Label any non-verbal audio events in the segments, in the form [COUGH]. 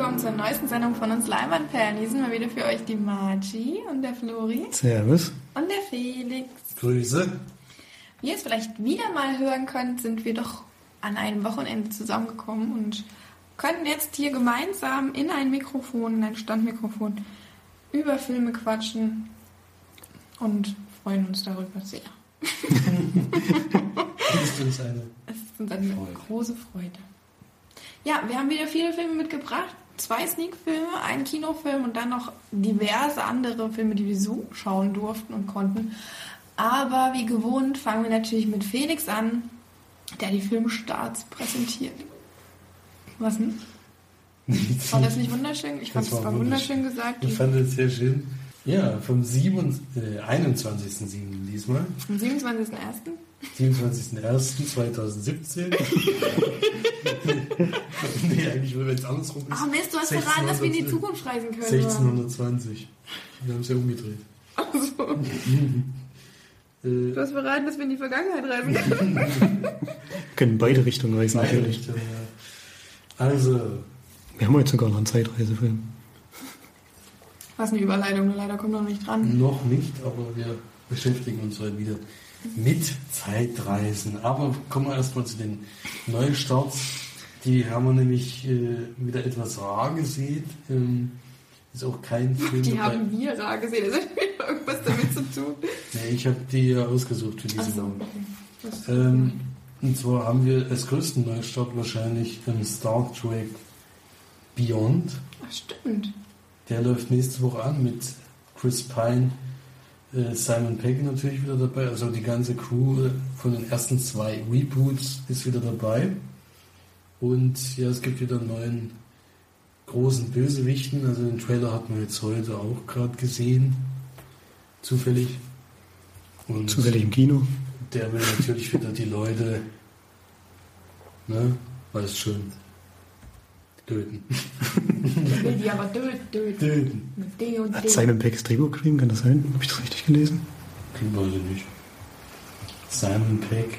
willkommen zur neuesten Sendung von uns Leinwandperlen. Hier sind wir wieder für euch die Margie und der Flori Servus. und der Felix. Grüße. Wie ihr es vielleicht wieder mal hören könnt, sind wir doch an einem Wochenende zusammengekommen und können jetzt hier gemeinsam in ein Mikrofon, in ein Standmikrofon, über Filme quatschen und freuen uns darüber sehr. Das [LAUGHS] ist uns eine. Es ist uns eine Freude. große Freude. Ja, wir haben wieder viele Filme mitgebracht. Zwei Sneak-Filme, einen Kinofilm und dann noch diverse andere Filme, die wir so schauen durften und konnten. Aber wie gewohnt fangen wir natürlich mit Felix an, der die Filmstarts präsentiert. Was denn? [LAUGHS] War das nicht wunderschön? Ich fand es war war wunderschön gesagt. Ich fand das sehr schön. Ja, vom 7, äh, 21.07. diesmal. Am 27.01. 27.01.2017. [LAUGHS] nee, eigentlich, wenn es andersrum ist. Ach Mist, du hast verraten, dass wir in die 1600 Zukunft reisen können. 1620. Wir haben es ja umgedreht. Also, Äh, du hast verraten, dass wir in die Vergangenheit reisen können. [LAUGHS] Können beide Richtungen reisen, natürlich. Richtung, ja. Also, Wir haben heute sogar noch einen Zeitreisefilm. Was eine Überleitung, leider kommt noch nicht dran. noch nicht, aber wir beschäftigen uns heute wieder mit Zeitreisen. Aber kommen wir erstmal zu den Neustarts. Die haben wir nämlich äh, wieder etwas rar gesehen. Ähm, ist auch kein Film Die dabei. haben wir rar gesehen. Das hat [LAUGHS] irgendwas damit zu tun. Nee, ich habe die ja ausgesucht für diese Woche. Das- Ähm, und zwar haben wir als größten Neustart wahrscheinlich ähm, Star Trek Beyond. Ach, stimmt. Der läuft nächste Woche an mit Chris Pine, Simon Pegg natürlich wieder dabei. Also die ganze Crew äh, von den ersten zwei Reboots ist wieder dabei. Und ja, es gibt wieder einen neuen großen Bösewichten. Also den Trailer hat man jetzt heute auch gerade gesehen. Zufällig. Und Zufällig im Kino. der will natürlich wieder die Leute, ne, weiß schon, töten. Ich will die aber töten. Mit D und Hat D. Simon Pegg das Drehbuch geschrieben? Kann das sein? Habe ich das richtig gelesen? Ich weiß ich nicht. Simon Peck.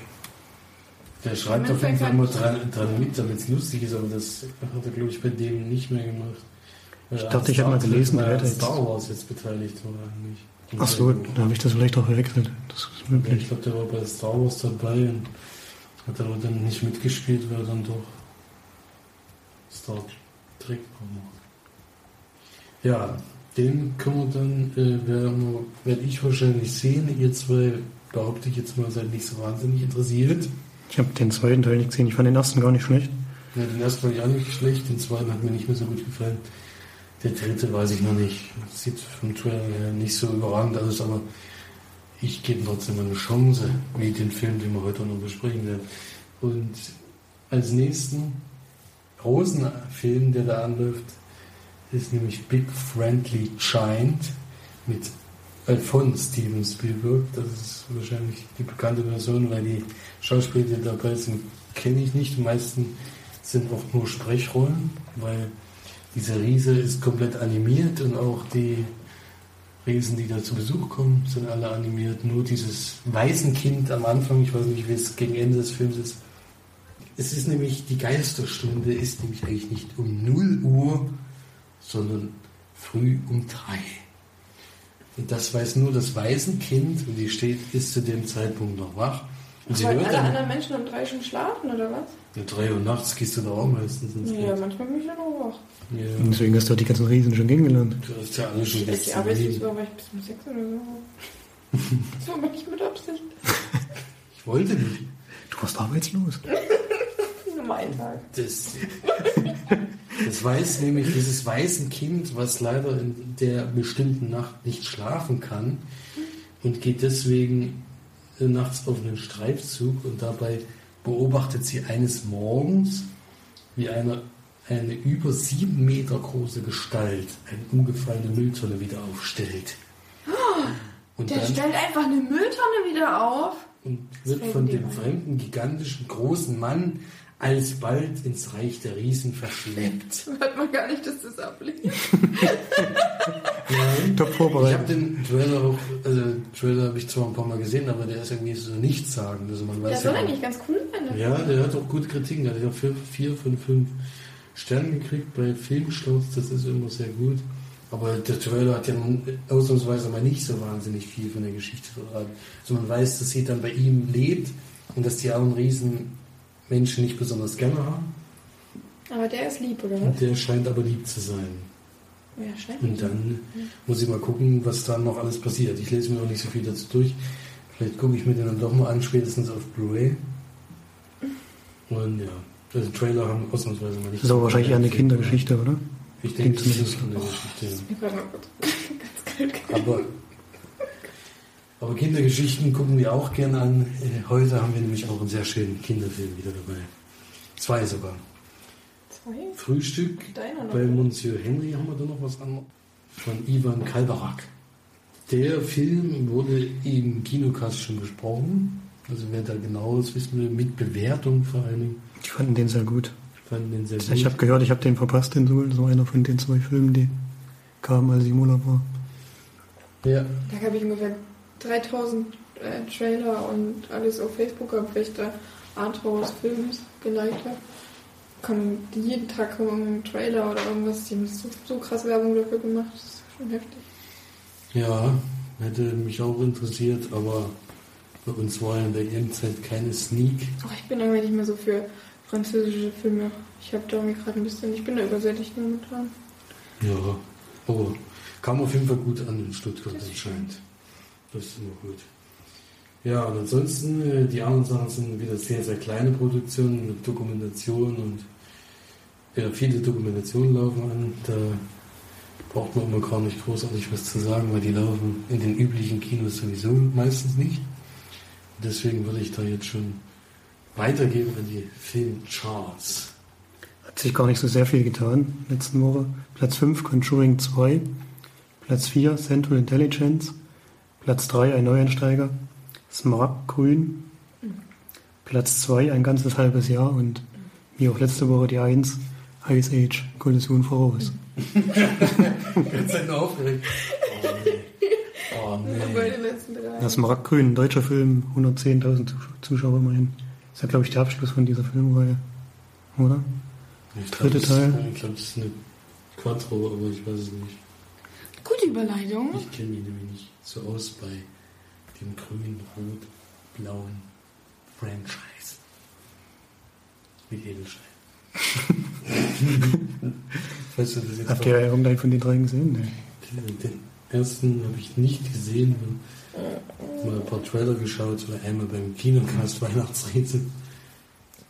Der schreibt Simon auf jeden Fall immer dran, dran mit, damit es lustig ist, aber das hat er, glaube ich, bei dem nicht mehr gemacht. Ich dachte, ich hätte mal gelesen, er hätte jetzt- Star Wars jetzt beteiligt war eigentlich. Ach so, dann habe ich das vielleicht auch verwechselt. Das ist Ich möglich. glaube, der war bei Star Wars dabei und hat aber dann nicht mitgespielt, weil er dann doch Star Trek gemacht. Ja, den können wir dann, äh, werden werde ich wahrscheinlich sehen. Ihr zwei, behaupte ich jetzt mal, seid nicht so wahnsinnig interessiert. Ich habe den zweiten Teil nicht gesehen. Ich fand den ersten gar nicht schlecht. Ja, den ersten fand ich auch nicht schlecht, den zweiten hat mir nicht mehr so gut gefallen. Der dritte weiß ich noch nicht. Sieht vom Trailer her nicht so überragend aus, aber ich gebe trotzdem eine Chance, wie den Film, den wir heute noch besprechen werden. Und als nächsten großen Film, der da anläuft, ist nämlich Big Friendly Giant mit Alphonse Steven Spielberg. Das ist wahrscheinlich die bekannte Version, weil die Schauspieler, die dabei sind, kenne ich nicht. Die meisten sind auch nur Sprechrollen, weil dieser Riese ist komplett animiert und auch die Riesen, die da zu Besuch kommen, sind alle animiert. Nur dieses Waisenkind am Anfang, ich weiß nicht, wie es gegen Ende des Films ist. Es ist nämlich, die Geisterstunde ist nämlich eigentlich nicht um 0 Uhr, sondern früh um 3. Und das weiß nur das Waisenkind und die steht, ist zu dem Zeitpunkt noch wach. Und sie hört alle dann, anderen Menschen um drei schon schlafen, oder was? ja, 3 Uhr nachts gehst du da auch meistens ins Ja, Bett. manchmal bin ich ja noch wach. Ja. Deswegen hast du auch die ganzen Riesen schon kennengelernt. Du hast ja alle schon Ich letzten arbeite sogar vielleicht bis um sechs oder so. Das war aber nicht mit Absicht. Ich wollte nicht. Du warst arbeitslos. Nur mein Tag. Das, das weiß nämlich dieses weiße Kind, was leider in der bestimmten Nacht nicht schlafen kann und geht deswegen nachts auf einen Streifzug und dabei beobachtet sie eines Morgens, wie eine, eine über sieben Meter große Gestalt eine umgefallene Mülltonne wieder aufstellt. Und Der dann stellt einfach eine Mülltonne wieder auf. Und wird von dem fremden, gigantischen, großen Mann alsbald ins Reich der Riesen verschleppt. Hört man gar nicht, dass das ablehnt. Nein. Top Ich habe vorbereitet. den Trailer auch, also den Trailer habe ich zwar ein paar Mal gesehen, aber der ist irgendwie so nichts sagen. Also man Der weiß soll ja, eigentlich ganz cool sein. der ja, der hat auch gute Kritiken. Der hat ja vier, vier von fünf Stern gekriegt bei Filmsturz, das ist immer sehr gut. Aber der Trailer hat ja ausnahmsweise mal nicht so wahnsinnig viel von der Geschichte verraten. Also man weiß, dass sie dann bei ihm lebt und dass die armen Riesen Menschen nicht besonders gerne haben. Aber der ist lieb, oder was? Und der scheint aber lieb zu sein. Ja, scheint. Und dann muss ich mal gucken, was da noch alles passiert. Ich lese mir noch nicht so viel dazu durch. Vielleicht gucke ich mir den dann doch mal an, spätestens auf Blu-ray. [LAUGHS] Und ja, also Trailer haben ausnahmsweise mal nicht. Das ist aber wahrscheinlich eher eine Kindergeschichte, oder? Ich denke, das Klingt ist eine Kindergeschichte. Ich war mal kurz [LAUGHS] ganz kalt. Aber, aber Kindergeschichten gucken wir auch gerne an. Äh, Heute haben wir nämlich auch einen sehr schönen Kinderfilm wieder dabei. Zwei sogar. Zwei? Frühstück bei Monsieur Henry haben wir da noch was an. Von Ivan Kalbarak. Der Film wurde im Kinocast schon besprochen. Also wer da genaues wissen will, mit Bewertung vor allen Dingen. Ich fand den sehr gut. Ich fand den sehr gut. Ich habe gehört, ich habe den verpasst, den Soul. War einer von den zwei Filmen, die kamen, als ich im Urlaub war. ja, Da habe ich ungefähr 3000 äh, Trailer und alles auf Facebook gehabt, weil ich da Arthouse-Films geliked habe. Kommen jeden Tag kommen irgendein Trailer oder irgendwas, die haben so, so krass Werbung dafür gemacht. Das ist schon heftig. ja, hätte mich auch interessiert, aber bei uns war in der EM-Zeit keine Sneak. Oh, ich bin irgendwie nicht mehr so für französische Filme. Ich habe da irgendwie gerade ein bisschen, ich bin da übersättigt momentan. Ja, aber kam auf jeden Fall gut an in Stuttgart anscheinend. Das ist immer gut. Ja, und ansonsten, äh, die anderen Sachen sind wieder sehr, sehr kleine Produktionen mit Dokumentation und ja, viele Dokumentationen laufen an. Da braucht man immer gar nicht großartig was zu sagen, weil die laufen in den üblichen Kinos sowieso meistens nicht. Deswegen würde ich da jetzt schon weitergeben an die Filmcharts. Hat sich gar nicht so sehr viel getan letzten Woche. Platz 5 Conjuring 2, Platz 4 Central Intelligence, Platz 3 ein Neueinsteiger, Smaragdgrün, Platz 2 ein ganzes halbes Jahr und wie auch letzte Woche die 1 Ice Age Kollision voraus. Ganz Zeit nur aufgeregt. Oh nee. Oh nee. Das Smaragdgrün, ein deutscher Film, 110.000 Zus- Zuschauer immerhin. Ist ja, glaube ich, der Abschluss von dieser Filmreihe. Oder? Ich Dritte glaub, das- Teil. Ich glaube, das ist eine Quattro, aber ich weiß es nicht. Gute Überleitung. Ich kenne mich nämlich nicht so aus bei dem grün-rot-blauen Franchise. Mit Edelstein. [LAUGHS] weißt du das jetzt Habt ihr irgendeinen von den drei gesehen? Nee. Den, den ersten habe ich nicht gesehen. Mal ein paar Trailer geschaut, weil einmal beim Kinocast Weihnachtsrätsel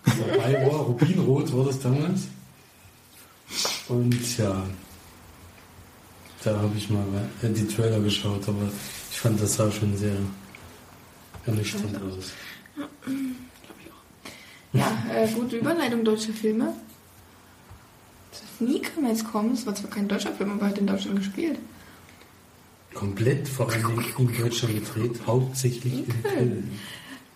dabei war. Rubinrot war das damals. Und ja, da habe ich mal äh, die Trailer geschaut, aber ich fand das sah schon sehr ernüchternd aus. Ja, äh, gute Überleitung deutsche Filme. Zu Sneak kann man jetzt kommen. Das war zwar kein deutscher Film, aber hat in Deutschland gespielt. Komplett vor allem in Deutschland gedreht, hauptsächlich in Köln.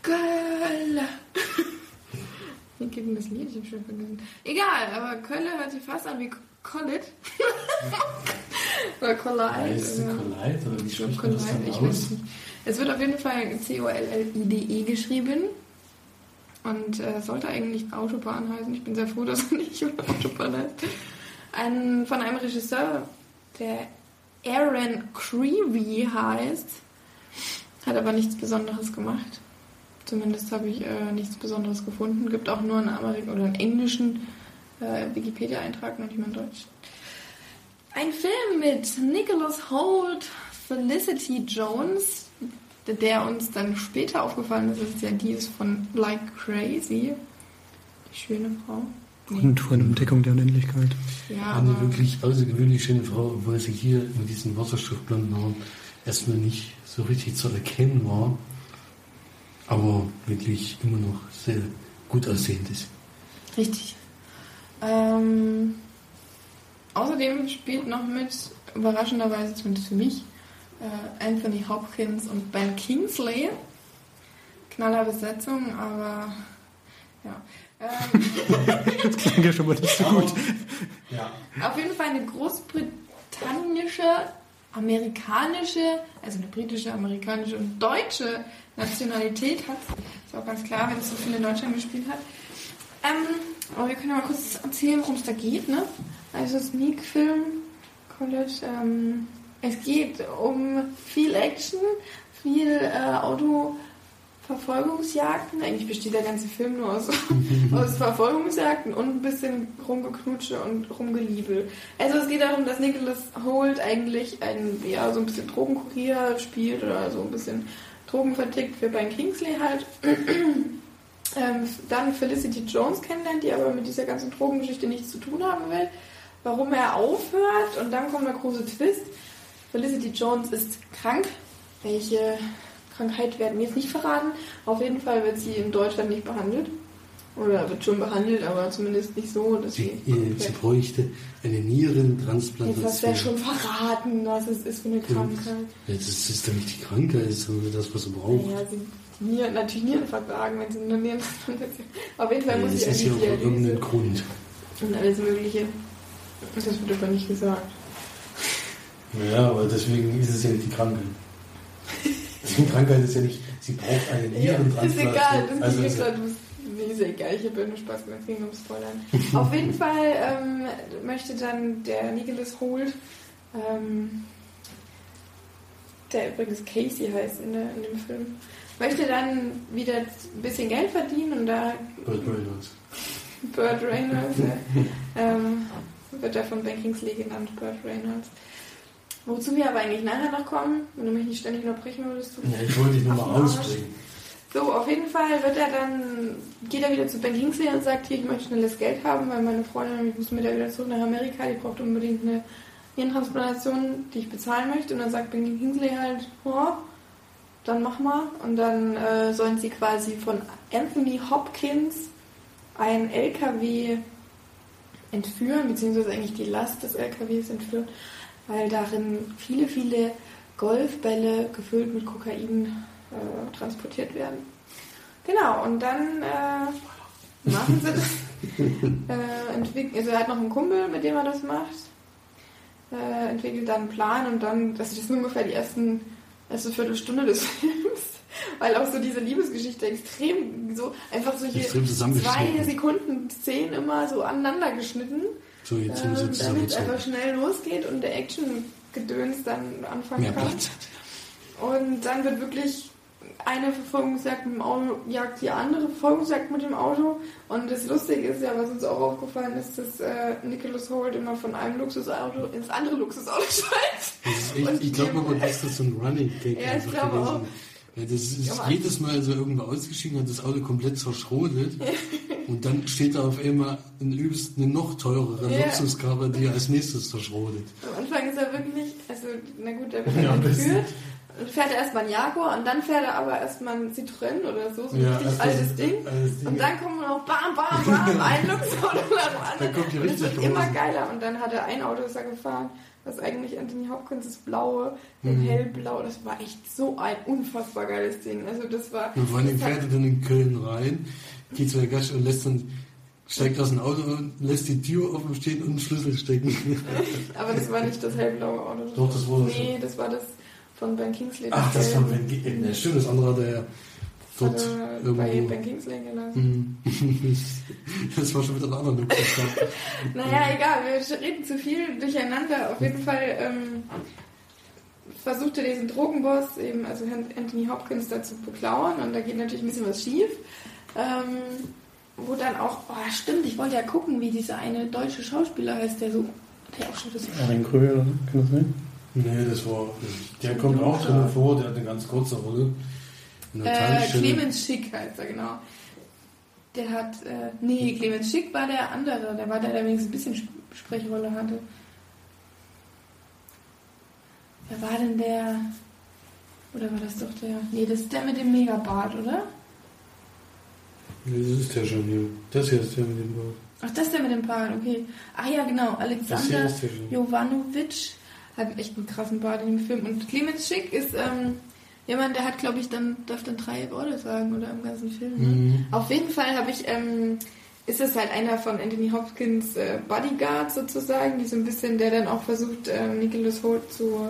Kölle. [LAUGHS] Wie geht denn das Lied? Ich hab schon vergessen. Egal, aber Kölle hört sich fast an wie Collet. [LAUGHS] Oder Collide. Heißt oder- Collide oder wie spricht man das dann aus? nicht. Es wird auf jeden Fall C-O-L-L-I-D-E geschrieben. Und äh, sollte eigentlich Autobahn heißen. Ich bin sehr froh, [LAUGHS] dass er nicht Autobahn heißt. Ein, von einem Regisseur, der Aaron Creevy heißt. Hat aber nichts Besonderes gemacht. Zumindest habe ich äh, nichts Besonderes gefunden. Gibt auch nur einen Amerik oder einen englischen äh, Wikipedia-Eintrag, noch nicht mal in Deutsch. Ein Film mit Nicholas Holt, Felicity Jones, der uns dann später aufgefallen ist, ist ja die ist von Like Crazy. Die schöne Frau. Und von Entdeckung der Unendlichkeit. Ja, Eine wirklich außergewöhnlich schöne Frau, obwohl sie hier mit diesen wasserstoffblonden Haaren erstmal nicht so richtig zu erkennen war, aber wirklich immer noch sehr gut aussehend ist. richtig. Ähm, außerdem spielt noch mit, überraschenderweise zumindest für mich, äh, Anthony Hopkins und Ben Kingsley. Knaller Besetzung, aber ja. Ähm, Das klingt ja schon mal nicht so gut. Ja. Auf jeden Fall eine großbritannische, amerikanische, also eine britische, amerikanische und deutsche Nationalität hat. Ist auch ganz klar, wenn es so viel in Deutschland gespielt hat. Ähm, aber wir können ja mal kurz erzählen, worum es da geht, ne? Also Sneak Film College. Ähm, es geht um viel Action, viel äh, Autoverfolgungsjagden. Eigentlich besteht der ganze Film nur aus, [LAUGHS] aus Verfolgungsjagden und ein bisschen rumgeknutsche und rumgeliebel. Also es geht darum, dass Nicholas Holt eigentlich ein, ja, so ein bisschen Drogenkurier spielt oder so ein bisschen Drogen vertickt für Ben Kingsley halt. [CLEARS THROAT] ähm, dann Felicity Jones kennenlernt, die aber mit dieser ganzen Drogengeschichte nichts zu tun haben will. Warum er aufhört und dann kommt der große Twist. Felicity Jones ist krank. Welche Krankheit werden wir jetzt nicht verraten. Auf jeden Fall wird sie in Deutschland nicht behandelt. Oder wird schon behandelt, aber zumindest nicht so, dass Sie, sie. äh, sie bräuchte eine Nierentransplantation. Jetzt hast du ja schon verraten, was es ist für eine Krankheit. Ja, das ist doch nicht die Krankheit, das ist nur das, was sie braucht. Ja, sie Nieren, natürlich Nieren vertragen, wenn sie eine Nierentransplantation. Auf jeden Fall Ja, muss das sie ist ja auch Dialyse Grund. und alles Mögliche. Das wird aber nicht gesagt. Ja, aber deswegen ist es ja nicht die Krankheit. Die Krankheit ist ja nicht, sie braucht eine Ja, ist Nierentransplantation. egal, das also, ist ja- egal. Nee, ist egal, ich habe ja nur Spaß gemacht, ging ums Spoilern. Auf jeden [LAUGHS] Fall ähm, möchte dann der Nicholas Holt, ähm, der übrigens Casey heißt in, der, in dem Film, möchte dann wieder ein bisschen Geld verdienen und da Burt Reynolds. Burt Reynolds, [LAUGHS] ja, ähm, wird er von Ben Kingsley genannt, Burt Reynolds. Wozu wir aber eigentlich nachher noch kommen, wenn du mich nicht ständig unterbrechen würdest. Du Ja, ich wollte dich nur mal ausbringen. So, auf jeden Fall wird er dann, geht er wieder zu Ben Kingsley und sagt, hier, ich möchte schnelles Geld haben, weil meine Freundin, ich muss mit der wieder zurück nach Amerika, die braucht unbedingt eine Hirntransplantation, die ich bezahlen möchte. Und dann sagt Ben Kingsley halt, oh, dann mach mal. Und dann äh, sollen sie quasi von Anthony Hopkins ein LKW entführen, beziehungsweise eigentlich die Last des LKWs entführen, weil darin viele, viele Golfbälle gefüllt mit Kokain äh, transportiert werden. Genau, und dann äh, machen sie das. [LAUGHS] äh, entwick- also er hat noch einen Kumpel, mit dem er das macht. Äh, entwickelt dann einen Plan und dann, das ist ungefähr die ersten, erste Viertelstunde des [LAUGHS] Films, weil auch so diese Liebesgeschichte extrem so einfach Extrem zusammengeschnitten. zwei Sekunden Szenen immer so aneinander geschnitten, So, jetzt sind wir so damit es einfach schnell losgeht und der Action-Gedöns dann anfangen Mehr kann. Platz. Und dann wird wirklich eine Verfolgungsjagd mit dem Auto jagt die andere Verfolgungsjagd mit dem Auto. Und das Lustige ist ja, was uns auch aufgefallen ist, dass äh, Nicholas Holt immer von einem Luxusauto ins andere Luxusauto [LAUGHS] steigt. Ist Und ich glaube aber, dass das so ein Running Gag Ja, ich glaube auch. Ja, das ist Aber- jedes Mal so irgendwo ausgestiegen, hat das Auto komplett zerschrotet [LAUGHS] und dann steht da auf einmal ein übelst eine noch teurere Ja. Luxuskarre, die er als nächstes zerschrotet. Am Anfang ist er wirklich, also na gut, er wird Ja, entführt. Und fährt er erstmal ein Jaguar und dann fährt er aber erstmal ein Citroën oder so, so ein richtig also altes Ding. Ding. Und dann kommen noch bam, bam, bam, ein Luxusauto [LAUGHS] nach dem anderen. Dann kommt die und es richtig wird immer geiler. Und dann hat er ein Auto, ist er gefahren, was eigentlich Anthony Hopkins das blaue, in Mhm. hellblau. Das war echt so ein unfassbar geiles Ding. Also das war... Und vor allem fährt er dann in Köln rein, geht zu der Gaststätte und lässt dann, steigt aus dem Auto und lässt die Tür offen stehen und einen Schlüssel stecken. [LAUGHS] aber das war nicht das hellblaue Auto. Doch, das war das Nee, das war das von Ben Kingsley. Ach, das war gelbe. Ben Kingsley. Ja, stimmt, das andere hat er dort Hat er bei irgendwo. Ben Kingsley gelassen. Mhm. [LAUGHS] Das war schon wieder ein anderer Luxuskarre. [LAUGHS] Naja, egal, wir reden zu viel durcheinander. Auf jeden Fall ähm, versucht er diesen Drogenboss, eben, also Anthony Hopkins, da zu beklauen und da geht natürlich ein bisschen was schief. Ähm, wo dann auch, oh stimmt, ich wollte ja gucken, wie dieser eine deutsche Schauspieler heißt, der so, der auch schon das. Erwin Kröger? Kann das sein? Nee, das war. Der kommt auch drin vor, der hat eine ganz kurze Rolle. Äh. Clemens Schick heißt er, genau. Der hat, äh, nee, Clemens Schick war der andere, der war der, der wenigstens ein bisschen Sp- Sprechrolle hatte. Wer war denn der? Oder war das doch der? Nee, das ist der mit dem Megabart, oder? Nee, das ist der schon hier. Das hier ist der mit dem Bart. Ach, das ist der mit dem Bart, okay. Ah ja, genau, Alexander. Jovanovic hat echt einen krassen Bart in dem Film. Und Clemens Schick ist ähm, jemand, der hat, glaube ich, dann darf dann drei Worte sagen oder im ganzen Film. Ne? Mhm. Auf jeden Fall habe ich, ähm, ist es halt einer von Anthony Hopkins äh, Bodyguards sozusagen, die so ein bisschen, der dann auch versucht, ähm, Nicholas Holt zu,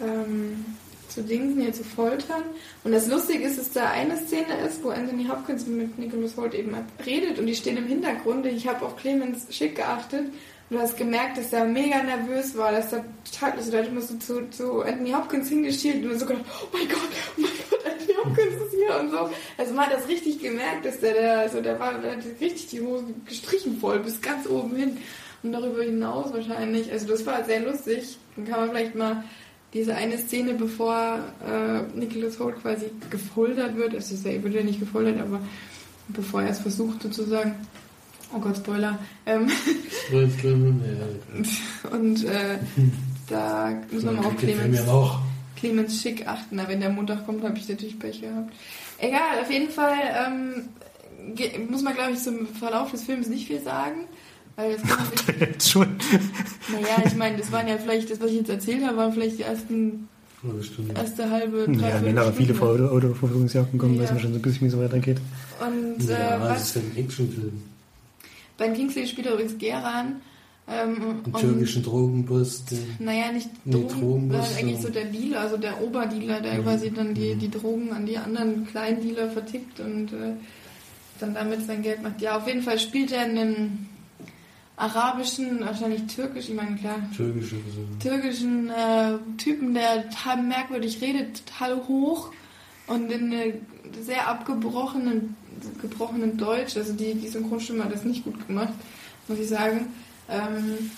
ähm, zu Dingsen, hier zu foltern. Und das Lustige ist, dass da eine Szene ist, wo Anthony Hopkins mit Nicholas Holt eben redet und die stehen im Hintergrund. Ich habe auf Clemens Schick geachtet du hast gemerkt, dass er mega nervös war, dass er total, also da hat immer so zu, zu Anthony Hopkins hingeschielt und so gedacht, oh mein Gott, oh mein Gott, Anthony Hopkins ist hier und so. Also man hat das richtig gemerkt, dass der, der also der war, der hat richtig die Hose gestrichen voll bis ganz oben hin und darüber hinaus wahrscheinlich. Also das war sehr lustig. Dann kann man vielleicht mal diese eine Szene, bevor äh, Nicholas Holt quasi gefoltert wird, ist ja, wird ja nicht gefoltert, aber bevor er es versucht sozusagen, oh Gott, Spoiler, ähm, und äh, da muss man mal auf Clemens, Clemens Schick achten, wenn der Montag kommt, habe ich natürlich Pech gehabt. Egal, auf jeden Fall ähm, muss man, glaube ich, zum Verlauf des Films nicht viel sagen. Weil das kann man jetzt schon. Naja, ich meine, das waren ja vielleicht, das, was ich jetzt erzählt habe, waren vielleicht die ersten. Erste halbe, drei Ja, wenn nachher viele vor Autoverfolgungsjagden kommen, ja. weiß man schon so ein bisschen, wie es weitergeht. Und, ja, äh, was? Das ist ein Actionfilm. Ben Kingsley spielt übrigens Geran. Ähm, Einen türkischen Drogenboss. Naja, nicht Drogen, nee, eigentlich so der Dealer, also der Oberdealer, der mhm. quasi dann die, die Drogen an die anderen Kleindealer vertickt und äh, dann damit sein Geld macht. Ja, auf jeden Fall spielt er einen arabischen, wahrscheinlich türkisch, ich meine klar, türkische, türkischen äh, Typen, der total merkwürdig redet, total hoch und in eine sehr abgebrochenen gebrochenen Deutsch, also die, die Synchronstimme hat das nicht gut gemacht, muss ich sagen. Ähm,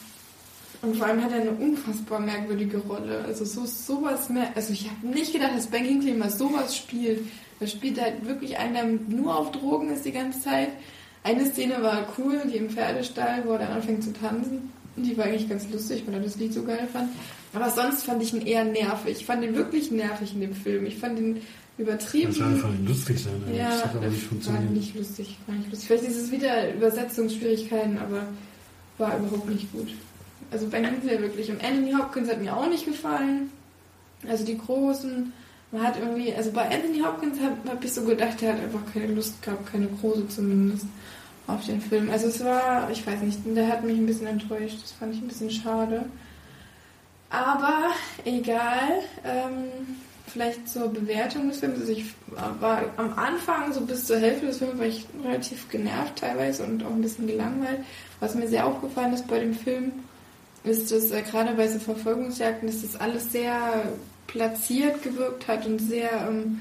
und vor allem hat er eine unfassbar merkwürdige Rolle. Also so sowas mehr. Also ich habe nicht gedacht, dass Ben Kingsley mal sowas spielt. Er spielt halt wirklich einen, der nur auf Drogen ist die ganze Zeit eine Szene war cool, die im Pferdestall, wo er dann anfängt zu tanzen. Die war eigentlich ganz lustig, weil er das Lied so geil fand. Aber sonst fand ich ihn eher nervig. Ich fand ihn wirklich nervig in dem Film. Ich fand ihn übertrieben. Das soll einfach lustig sein. Ja, das hat aber nicht funktioniert. War nicht lustig, war nicht lustig. Vielleicht ist es wieder Übersetzungsschwierigkeiten, aber war überhaupt nicht gut. Also Ben Kingsley wirklich. Und Anthony Hopkins hat mir auch nicht gefallen. Also die großen. Man hat irgendwie, also bei Anthony Hopkins habe hab ich so gedacht, er hat einfach keine Lust gehabt, keine große zumindest auf den Film. Also es war, ich weiß nicht, der hat mich ein bisschen enttäuscht. Das fand ich ein bisschen schade. Aber egal. Ähm, vielleicht zur Bewertung des Films. Also ich war am Anfang, so bis zur Hälfte des Films, war ich relativ genervt teilweise und auch ein bisschen gelangweilt. Was mir sehr aufgefallen ist bei dem Film, ist, dass äh, gerade bei so Verfolgungsjagden, dass das alles sehr platziert gewirkt hat und sehr ähm,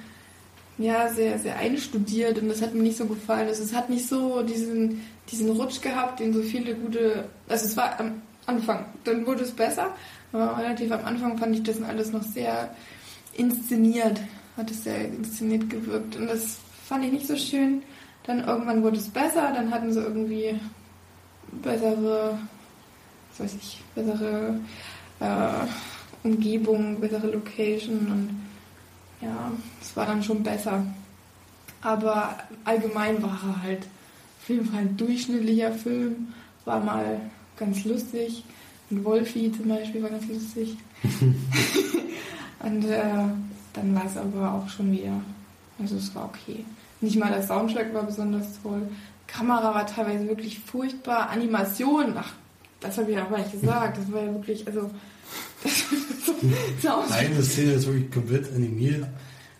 ja, sehr, sehr einstudiert und das hat mir nicht so gefallen. Also es hat nicht so diesen, diesen Rutsch gehabt, den so viele gute. Also es war am Anfang, dann wurde es besser, aber relativ am Anfang fand ich das alles noch sehr inszeniert, hat es sehr inszeniert gewirkt und das fand ich nicht so schön. Dann irgendwann wurde es besser, dann hatten sie irgendwie bessere, was weiß ich, bessere äh, Umgebung, bessere Location und ja, es war dann schon besser. Aber allgemein war er halt, Film war ein durchschnittlicher Film, war mal ganz lustig. Und Wolfi zum Beispiel war ganz lustig. [LAUGHS] [LAUGHS] und äh, dann war es aber auch schon wieder, also es war okay. Nicht mal der Soundtrack war besonders toll. Kamera war teilweise wirklich furchtbar. Animation, ach, das habe ich aber nicht gesagt. Das war ja wirklich, also [LAUGHS] Eine Szene ist wirklich komplett animiert.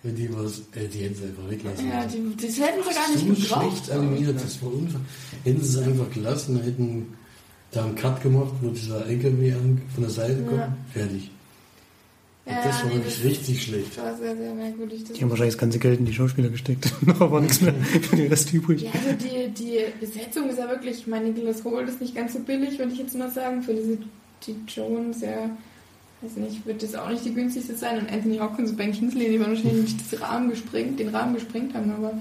Wenn die was, äh, die hätten sie einfach weglassen. Ja, die, das hätten sie gar nicht so gebraucht. schlecht animiert, das war unfair. Hätten sie es einfach gelassen, hätten da einen Cut gemacht, wo dieser LKW von der Seite kommt, ja. fertig. Ja, das war nee, wirklich das richtig schlecht. war sehr, sehr merkwürdig. die haben wahrscheinlich das ganze Geld in die Schauspieler gesteckt. [LAUGHS] Noch war nichts mehr für den Rest übrig. Ja, also die, die Besetzung ist ja wirklich, ich meine, Nicholas Holt ist nicht ganz so billig, würde ich jetzt mal sagen, für diese die Jones, ja weiß nicht, wird das auch nicht die günstigste sein. Und Anthony Hopkins und Ben Kingsley, die werden wahrscheinlich nicht den Rahmen gesprengt, den Rahmen gesprengt haben, aber.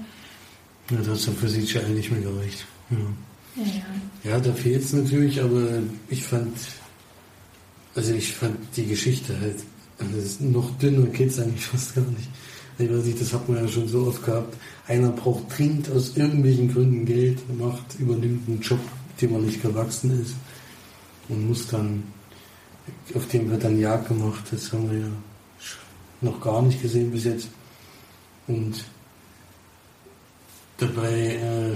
Ja, das hat für sie CGI nicht mehr gereicht. Ja, ja. Ja, ja da fehlt es natürlich, aber ich fand, also ich fand die Geschichte halt, also noch dünner geht es eigentlich fast gar nicht. Ich weiß nicht, das hat man ja schon so oft gehabt. Einer braucht dringend aus irgendwelchen Gründen Geld, macht, übernimmt einen Job, dem er nicht gewachsen ist und muss dann auf dem wird dann Jagd gemacht. Das haben wir ja noch gar nicht gesehen bis jetzt. Und dabei, äh,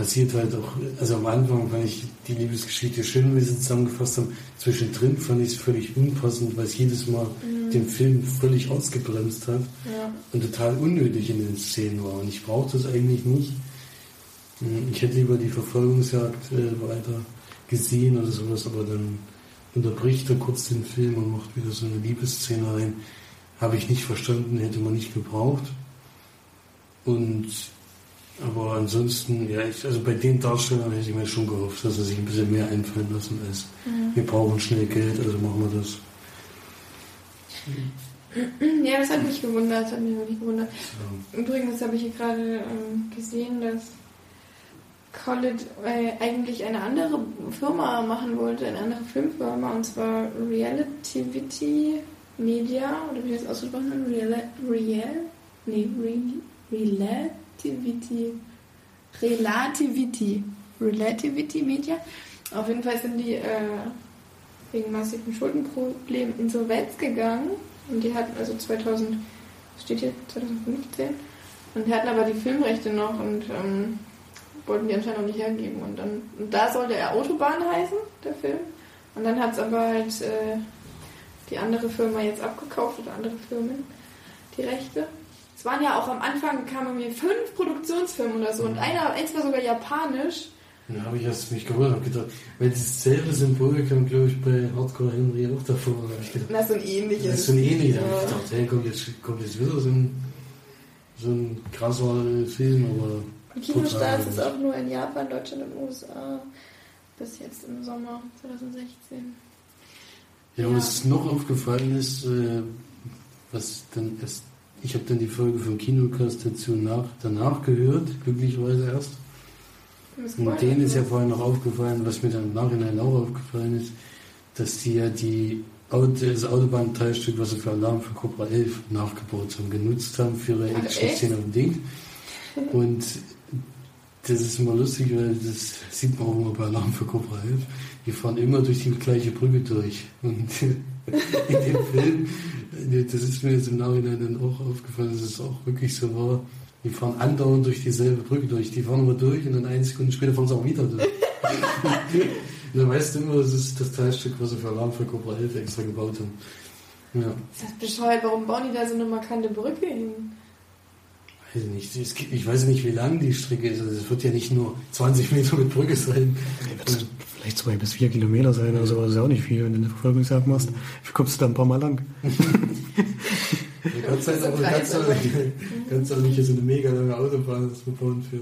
passiert halt auch, also am Anfang fand ich die Liebesgeschichte schön, wie sie zusammengefasst haben. Zwischendrin fand ich es völlig unpassend, weil es jedes Mal mhm. den Film völlig ausgebremst hat ja. und total unnötig in den Szenen war. Und ich brauchte das eigentlich nicht. Hm, ich hätte lieber die Verfolgungsjagd äh, weiter gesehen oder sowas, aber dann unterbricht er kurz den Film und macht wieder so eine Liebesszene rein. Habe ich nicht verstanden, hätte man nicht gebraucht. Und aber ansonsten, ja, ich, also bei den Darstellern hätte ich mir schon gehofft, dass sie sich ein bisschen mehr einfallen lassen als mhm. wir brauchen schnell Geld, also machen wir das. [CLEARS THROAT] Ja, das hat mich gewundert, das hat mich wirklich gewundert. Ja. Übrigens habe ich hier gerade ähm, gesehen, dass College äh, eigentlich eine andere Firma machen wollte, eine andere Filmfirma, und zwar Relativity Media, oder wie das ausgesprochen wird, Real, Real, nee, Real, Relativity. Relativity. Relativity Media. Auf jeden Fall sind die äh, wegen massiven Schuldenproblemen insolvenz gegangen. Und die hatten also 2000, steht hier 2015. Und die hatten aber die Filmrechte noch und ähm, wollten die anscheinend noch nicht hergeben. Und dann und da sollte er Autobahn heißen, der Film. Und dann hat es aber halt äh, die andere Firma jetzt abgekauft oder andere Firmen die Rechte. Es waren ja auch am Anfang kamen mir fünf Produktionsfilme oder so und mhm. einer, eins war sogar japanisch. Da habe ich erst mich gewundert und gedacht, weil dasselbe Symbol kam, glaube ich, bei Hardcore Henry auch davor. Ich gedacht, das ist so ein ähnliches. Das ist so ein ähnliches. Ja. Ich dachte, hey, kommt jetzt, kommt jetzt wieder so ein, so ein krasser Film, aber. Kinostart ist auch nur in Japan, Deutschland und USA. Bis jetzt im Sommer 2016. Ja, ja. was noch aufgefallen ist, äh, was dann erst ich habe dann die Folge vom Kinocast dazu nach, danach gehört, glücklicherweise erst. Und denen ist ja vorher noch aufgefallen, was mir dann im Nachhinein auch aufgefallen ist, dass die ja die das Autobahnteilstück, was sie für Alarm für Cobra 11 nachgebaut haben, genutzt haben für ihre Action-Szene und Ding. Und das ist immer lustig, weil das sieht man auch immer bei Alarm für Cobra 11. Die fahren immer durch die gleiche Brücke durch. Und in dem Film das ist mir jetzt im Nachhinein dann auch aufgefallen, dass es auch wirklich so war. Die fahren andauernd durch dieselbe Brücke durch. Die fahren immer durch und dann eine Sekunde später fahren sie auch wieder durch. [LAUGHS] dann weißt du immer, das ist das Teilstück, was sie für Alarm für Cobra 11 extra gebaut haben. Ja. Ist das bescheuert? Warum bauen die da so eine markante Brücke hin? Weiß nicht. ich weiß nicht, wie lang die Strecke ist. Also es wird ja nicht nur 20 Meter mit Brücke sein. Ja, vielleicht zwei bis vier Kilometer sein oder so, das ist ja auch nicht viel, wenn du eine Verfolgungsjagd machst. Wie kommst du da ein paar Mal lang? [LAUGHS] du kannst, halt auch, kannst, auch nicht, kannst auch nicht so eine mega lange Autobahn bauen für.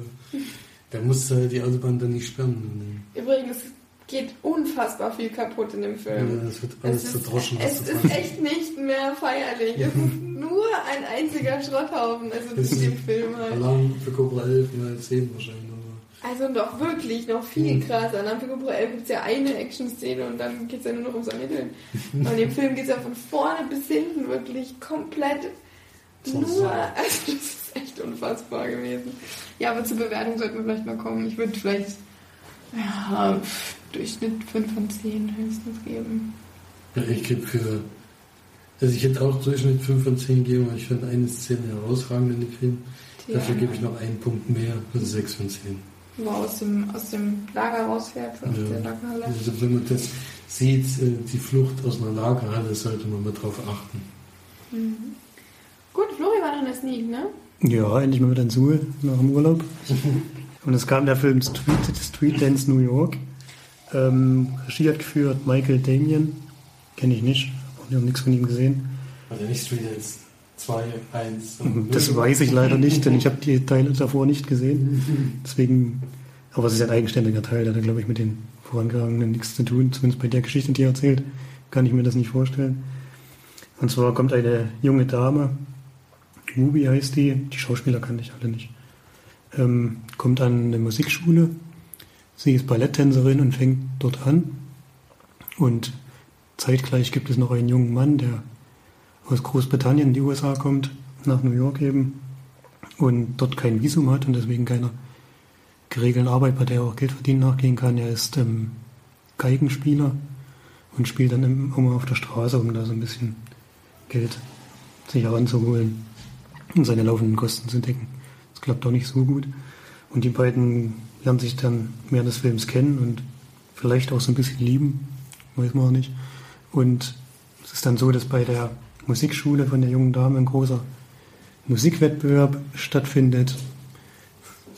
Da musst du halt die Autobahn dann nicht sperren. Übrigens geht unfassbar viel kaputt in dem Film. Ja, es wird alles es zerdroschen. Es ist echt nicht mehr feierlich. es ist nur ein einziger Schrotthaufen, also in dem Film halt. Alarm für Cobra 11 mal 10 wahrscheinlich. Also doch wirklich noch viel mhm. krasser. Amphigo Pro 11 gibt es ja eine Action-Szene und dann geht es ja nur noch ums Ermitteln. Und in dem Film geht es ja von vorne bis hinten wirklich komplett nur. Also [LAUGHS] das ist echt unfassbar gewesen. Ja, aber zur Bewertung sollten wir vielleicht mal kommen. Ich würde vielleicht ja, Durchschnitt 5 von 10 höchstens geben. Ja, ich gebe für. Also ich hätte auch Durchschnitt 5 von 10 gegeben, aber ich fand eine Szene herausragend in dem Film. Dafür gebe ich noch einen Punkt mehr, also 6 von 10 wo er aus dem, aus dem Lager rausfährt, aus ja. der Lagerhalle. Also wenn man das sieht, äh, die Flucht aus einer Lagerhalle, sollte man mal drauf achten. Mhm. Gut, Flori war noch in der Sneak, ne? Ja, endlich mal wieder in Suhl nach dem Urlaub. [LAUGHS] Und es kam der Film Street, Street Dance New York. Ähm, Regie hat geführt Michael Damien. Kenne ich nicht. Ich habe nichts von ihm gesehen. Also nicht Street Dance 2, 1. Das weiß ich leider nicht, denn ich habe die Teile davor nicht gesehen. Deswegen, aber es ist ein eigenständiger Teil, der hat, glaube ich, mit den vorangegangenen nichts zu tun. Zumindest bei der Geschichte, die er erzählt, kann ich mir das nicht vorstellen. Und zwar kommt eine junge Dame, Ruby heißt die, die Schauspieler kannte ich alle nicht, ähm, kommt an eine Musikschule. Sie ist Balletttänzerin und fängt dort an. Und zeitgleich gibt es noch einen jungen Mann, der aus Großbritannien in die USA kommt, nach New York eben, und dort kein Visum hat und deswegen keiner geregelten Arbeit, bei der er auch Geld verdienen nachgehen kann. Er ist ähm, Geigenspieler und spielt dann immer auf der Straße, um da so ein bisschen Geld sich heranzuholen und seine laufenden Kosten zu decken. Das klappt auch nicht so gut. Und die beiden lernen sich dann während des Films kennen und vielleicht auch so ein bisschen lieben, weiß man auch nicht. Und es ist dann so, dass bei der Musikschule von der jungen Dame ein großer Musikwettbewerb stattfindet,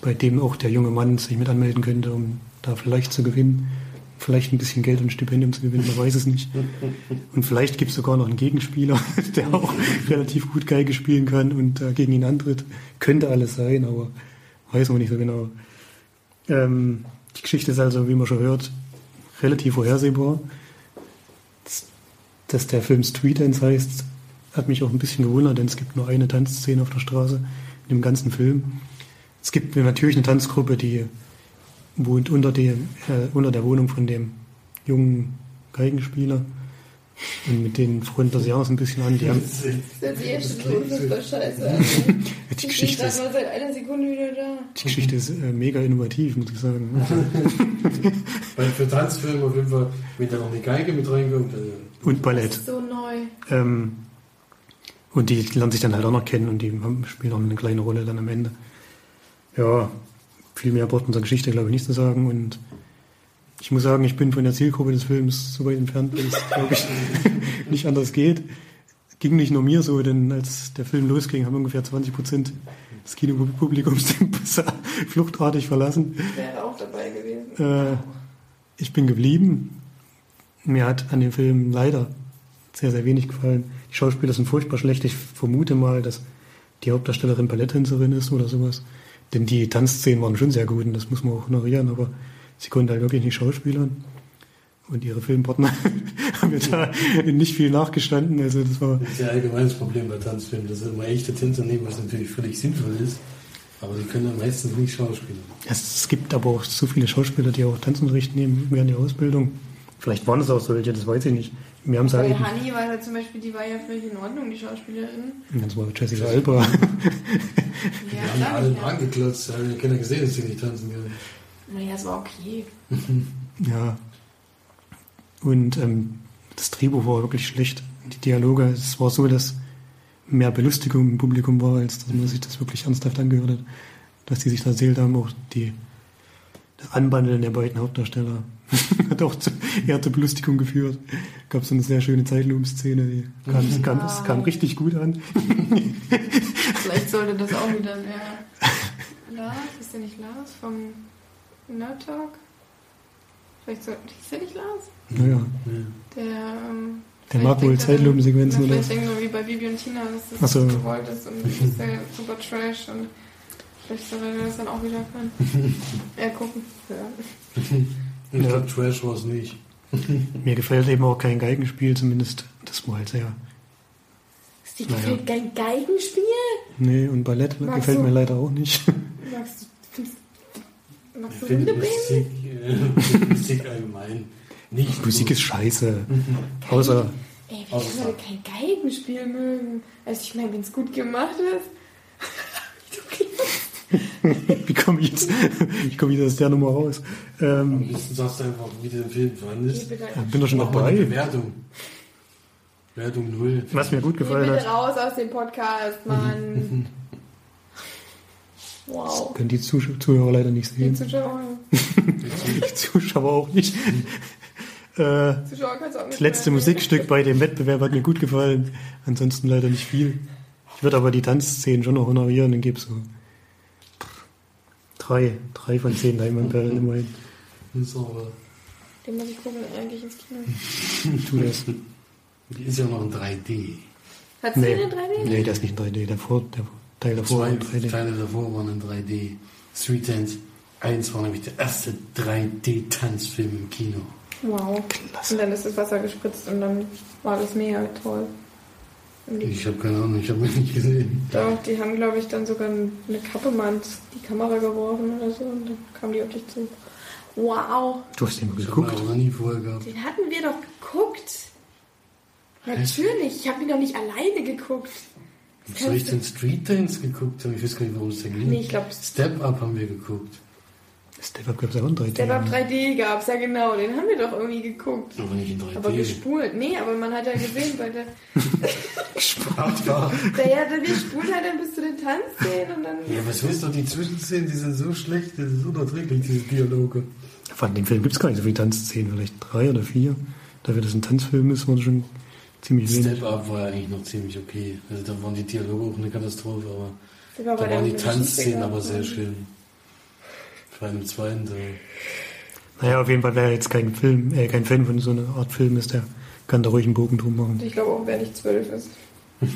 bei dem auch der junge Mann sich mit anmelden könnte, um da vielleicht zu gewinnen. Vielleicht ein bisschen Geld und Stipendium zu gewinnen, man weiß es nicht. Und vielleicht gibt es sogar noch einen Gegenspieler, [LAUGHS] der auch relativ gut Geige spielen kann und äh, gegen ihn antritt. Könnte alles sein, aber weiß man nicht so genau. Ähm, die Geschichte ist also, wie man schon hört, relativ vorhersehbar. Dass der Film Street Dance heißt, hat mich auch ein bisschen gewundert, denn es gibt nur eine Tanzszene auf der Straße in dem ganzen Film. Es gibt natürlich eine Tanzgruppe, die wohnt unter, die, äh, unter der Wohnung von dem jungen Geigenspieler. Und mit denen freundet auch so ein bisschen an. Die haben, Das sich echt schon unfassbar scheiße an. die, Geschichte ist, seit einer Sekunde wieder da. die Geschichte ist äh, mega innovativ, muss ich sagen. [LAUGHS] Weil für Tanzfilme auf jeden Fall, wenn da noch eine Geige mit reinkommt, dann Und Das Ballett. ist so neu. Ähm, und die lernen sich dann halt auch noch kennen und die spielen auch eine kleine Rolle dann am Ende. Ja, viel mehr braucht unsere Geschichte, glaube ich, nicht zu sagen. Und ich muss sagen, ich bin von der Zielgruppe des Films so weit entfernt, dass es, glaube ich, [LAUGHS] nicht anders geht. Ging nicht nur mir so, denn als der Film losging, haben ungefähr 20 Prozent des Kinopublikums den Saal fluchtartig verlassen. Wäre auch dabei gewesen. Äh, ich bin geblieben. Mir hat an dem Film leider sehr, sehr wenig gefallen. Die Schauspieler sind furchtbar schlecht. Ich vermute mal, dass die Hauptdarstellerin Balletttänzerin ist oder sowas. Denn die Tanzszenen waren schon sehr gut und das muss man auch honorieren, aber sie konnte halt wirklich nicht schauspielern. Und ihre Filmpartner [LAUGHS] haben mir da nicht viel nachgestanden. Also das war Das ist ja ein allgemeines Problem bei Tanzfilmen, dass sie immer echte Tänzer nehmen, was natürlich völlig sinnvoll ist. Aber die können meistens nicht schauspielen. Es gibt aber auch so viele Schauspieler, die auch Tanzunterricht nehmen während der Ausbildung. Vielleicht waren es auch solche, das weiß ich nicht. Wir haben es Bei halt. Honey war da zum Beispiel, die war ja völlig in Ordnung, die Schauspielerin. Das war Jessica Alba. Ja, [LAUGHS] Die haben ja alle ja. angeklotzt, da haben ja keiner gesehen, dass sie nicht tanzen können. Naja, es war okay. [LAUGHS] Ja. Und ähm, das Drehbuch war wirklich schlecht. Die Dialoge, es war so, dass mehr Belustigung im Publikum war, als dass man sich das wirklich ernsthaft angehört hat. Dass die sich da erzählt haben, auch die das Anbandeln der beiden Hauptdarsteller [LAUGHS] hat auch zu, eher zur Belustigung geführt. Gab so eine sehr schöne Zeitlupenszene, die kam, es kam, es kam richtig gut an. [LAUGHS] Vielleicht sollte das auch wieder mehr. [LAUGHS] Lars, ist der nicht Lars vom Nerd Talk? Vielleicht sollte. Ist der nicht Lars? Naja, Ja. Der, ähm, der mag wohl Zeitlupensequenzen oder Vielleicht denken wir wie bei Bibi und Tina, dass das so. gewollt ist und das ist der super Trash und vielleicht soll er das dann auch wieder können. [LAUGHS] Ja, gucken. Ja. [LAUGHS] Ich glaube, Trash war es nicht. [LAUGHS] Mir gefällt eben auch kein Geigenspiel, zumindest. Das war halt sehr. Dir Naja. gefällt kein Geigenspiel? Nee, und Ballett Magst gefällt du- mir leider auch nicht. Magst du, magst du? Musik, äh, Musik allgemein nicht Musik gut. ist scheiße. Außer, Ey, wie Außer- kann kein Geigenspiel mögen? Also ich meine, wenn es gut gemacht ist. [LAUGHS] Wie komme ich jetzt, ich komme jetzt aus der Nummer raus? Am Ähm, besten sagst du einfach, wie du den Film fandest. Ja, bin doch schon eine dabei. Bewertung. Bewertung 0. Was mir gut geh gefallen bitte hat, raus aus dem Podcast, Mann. [LAUGHS] Wow. können die Zusch Zuhörer leider nicht Die sehen. Zuschauer, [LAUGHS] Die Zuschauer auch nicht. Äh, Zuschauer kannst du auch nicht das letzte Musikstück bei dem Wettbewerb hat mir gut gefallen. Ansonsten leider nicht viel. Ich würde aber die Tanzszenen schon noch honorieren und gebe so drei, drei von zehn Leinwandperlen [LAUGHS] immerhin. Das Den muss ich gucken, eigentlich ins Kino. [LAUGHS] Tu das. die ist ja noch in 3D. Hat sie Nee. den 3D? Nee, der ist nicht in 3D. Der, Vor der Teil davor war Zwei in 3D. Teile davor waren in 3D. Street Dance 1 war nämlich der erste 3D-Tanzfilm im Kino. Wow. Klasse. Und dann ist das Wasser gespritzt und dann war das mega toll. Ich habe keine Ahnung, ich habe mich nicht gesehen. doch, die haben, glaube ich, dann sogar eine Kappe mal die Kamera geworfen oder so und dann kam die auf dich zu. Wow. Du hast den geguckt. auch noch nie vorher gehabt. Den hatten wir doch geguckt. Natürlich, ich habe ihn doch nicht alleine geguckt. Soll ich denn Street Dance geguckt haben? Ich weiß gar nicht, warum es da ging. Nee, ich glaub, Step Up haben wir geguckt. Step Up gab es auch in 3D. Step Up 3D gab's, ja genau, den haben wir doch irgendwie geguckt. Aber nicht in 3D. Aber gespult. Nee, aber man hat ja gesehen bei der. [LAUGHS] Gespart war. der ja, wir spulen halt dann bis zu den Tanzszenen und dann. Ja, was willst du, die Zwischenszenen, die sind so schlecht, das ist unerträglich, diese Dialoge. Von dem Film gibt es gar nicht so viele Tanzszenen, vielleicht drei oder vier. Dafür, dass es ein Tanzfilm ist, wurde schon ziemlich wenig. Step Up war ja eigentlich noch ziemlich okay. Also da waren die Dialoge auch eine Katastrophe, aber da waren die Tanzszenen aber sehr schön. Vor allem im zweiten Teil. Naja, auf jeden Fall, wer jetzt kein Film, äh, kein Fan von so einer Art Film ist, der kann da ruhig einen Bogen drum machen. Ich glaube auch, wer nicht zwölf ist. [LAUGHS]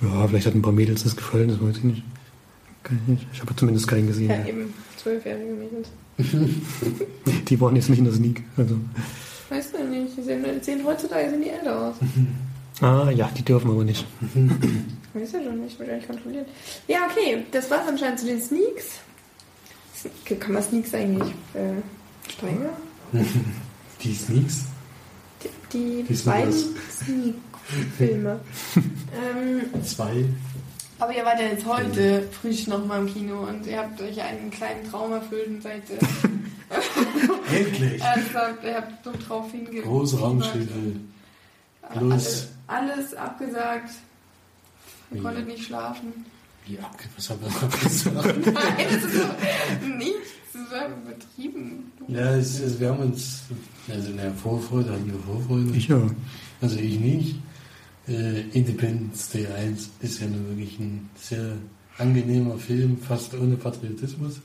Ja, vielleicht hat ein paar Mädels das gefallen, das weiß ich nicht. Kann ich nicht. Ich habe zumindest keinen gesehen. Ja, eben zwölfjährige Mädels. [LAUGHS] Die waren jetzt nicht in der Sneak. Also. Weißt du nicht, die sehen, sehen heutzutage sehen die älter aus. [LAUGHS] Ah, ja, die dürfen aber nicht. Weiß ja schon nicht, will ich kontrollieren. Ja, okay, das war's anscheinend zu den Sneaks. Kann man Sneaks eigentlich äh, steigen? [LAUGHS] Die Sneaks? Die, die, Die beiden. Sneak-Filme. [LAUGHS] ähm, Zwei. aber ihr wart ja jetzt heute frisch nochmal im Kino und ihr habt euch einen kleinen Traum erfüllt und seid äh, [LAUGHS] Endlich! ernsthaft, ihr habt so drauf hingewiesen. Große Raumschiffe. Los. Alles, alles abgesagt. Ihr Wie? konntet nicht schlafen. Wie abge... Was haben wir gesagt? [LAUGHS] Nein, das ist so nichts. Das ist einfach übertrieben. ja, es, es, wir haben uns... Also in der Vorfreude hatten wir Vorfreude. Ich ja. Also ich nicht. Äh, Independence Day 1 ist ja nur wirklich ein sehr angenehmer Film, fast ohne Patriotismus.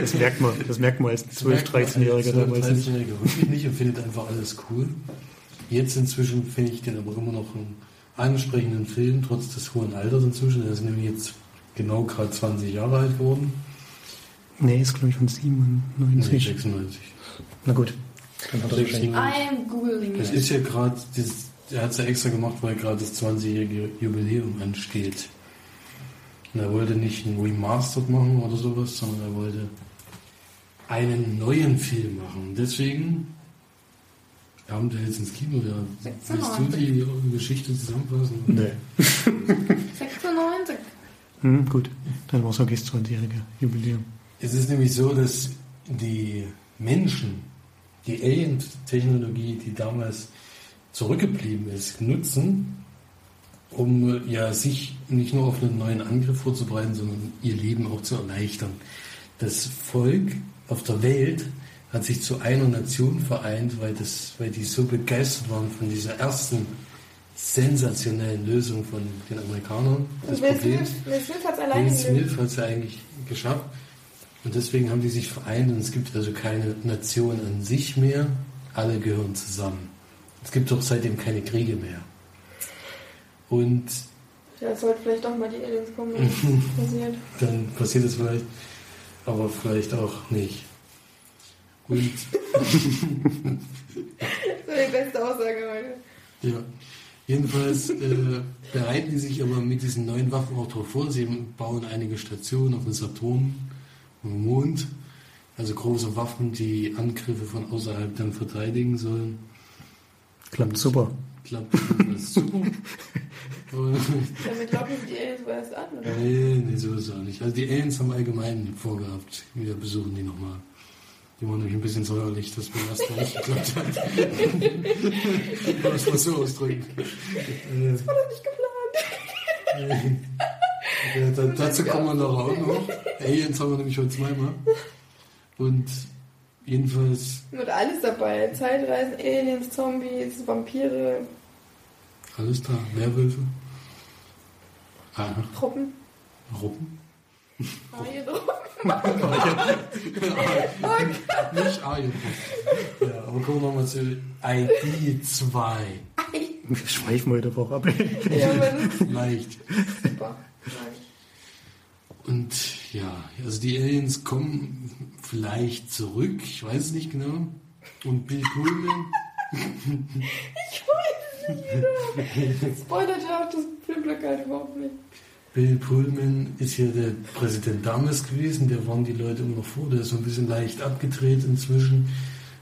Das merkt man, das merkt man als 12-, 13-Jähriger damals nicht. 13-Jähriger wirklich nicht und findet einfach alles cool. Jetzt inzwischen finde ich den aber immer noch einen ansprechenden Film, trotz des hohen Alters inzwischen. Er ist nämlich jetzt genau gerade 20 Jahre alt geworden. Nee, ist glaube ich von Nee, 97. 96. Na gut. Dann hat er wahrscheinlich. I am googling Das it. ist ja gerade, er hat es ja extra gemacht, weil gerade das 20-jährige Jubiläum ansteht. Und er wollte nicht einen Remastered machen oder sowas, sondern er wollte einen neuen Film machen. Deswegen haben wir jetzt ins Kino. Ja, willst du die Geschichte zusammenfassen? Nee. [LAUGHS] 96. Hm, gut. Dann war es das 20-jährige Jubiläum. Es ist nämlich so, dass die Menschen die Alien-Technologie, die damals zurückgeblieben ist, nutzen, um ja sich nicht nur auf einen neuen Angriff vorzubereiten, sondern ihr Leben auch zu erleichtern. Das Volk auf der Welt hat sich zu einer Nation vereint, weil, das, weil die so begeistert waren von dieser ersten sensationellen Lösung von den Amerikanern des Will Problems. Smith, Will Smith hat es alleine Will. Smith hat es eigentlich geschafft. Und deswegen haben die sich vereint und es gibt also keine Nation an sich mehr. Alle gehören zusammen. Es gibt doch seitdem keine Kriege mehr. Und Ja, es sollte vielleicht doch mal die Aliens kommen, wenn das [LAUGHS] passiert. dann passiert es vielleicht, aber vielleicht auch nicht. Und [LAUGHS] Das war die beste Aussage heute. ja, jedenfalls äh, bereiten die sich aber mit diesen neuen Waffen auch darauf vor. Sie bauen einige Stationen auf dem Saturn, am Mond, also große Waffen, die Angriffe von außerhalb dann verteidigen sollen. Klappt super. Klappt alles super. [LAUGHS] Und, Damit locken die Aliens wohl erst an, oder? nee, nee, so ist es auch nicht. Also die Aliens haben allgemein vorgehabt. Wir besuchen die nochmal. Die waren nämlich ein bisschen säuerlich, dass mir das nicht geklappt hat. Ich muss mal so ausdrücken. Äh, Das war doch nicht geplant. Ja, da, dazu kommen wir noch auch noch. Aliens haben wir nämlich schon zweimal. Und jedenfalls Mit alles dabei. Zeitreisen, Aliens, Zombies, Vampire, alles da. Werwölfe. Ah, Truppen. Robben. Haie Nicht Arjen. Ja, aber kommen wir nochmal zu ID 2. Wir schweifen heute auch ab. Ja, Leicht. super. Und ja, also die Aliens kommen vielleicht zurück, ich weiß es nicht genau. Und Bill Pullman, Ich weiß es nicht. Spoilert ja auch das Filmplakat überhaupt nicht. Bill Pullman ist ja der Präsident damals gewesen, der waren die Leute immer noch vor, der ist so ein bisschen leicht abgedreht inzwischen.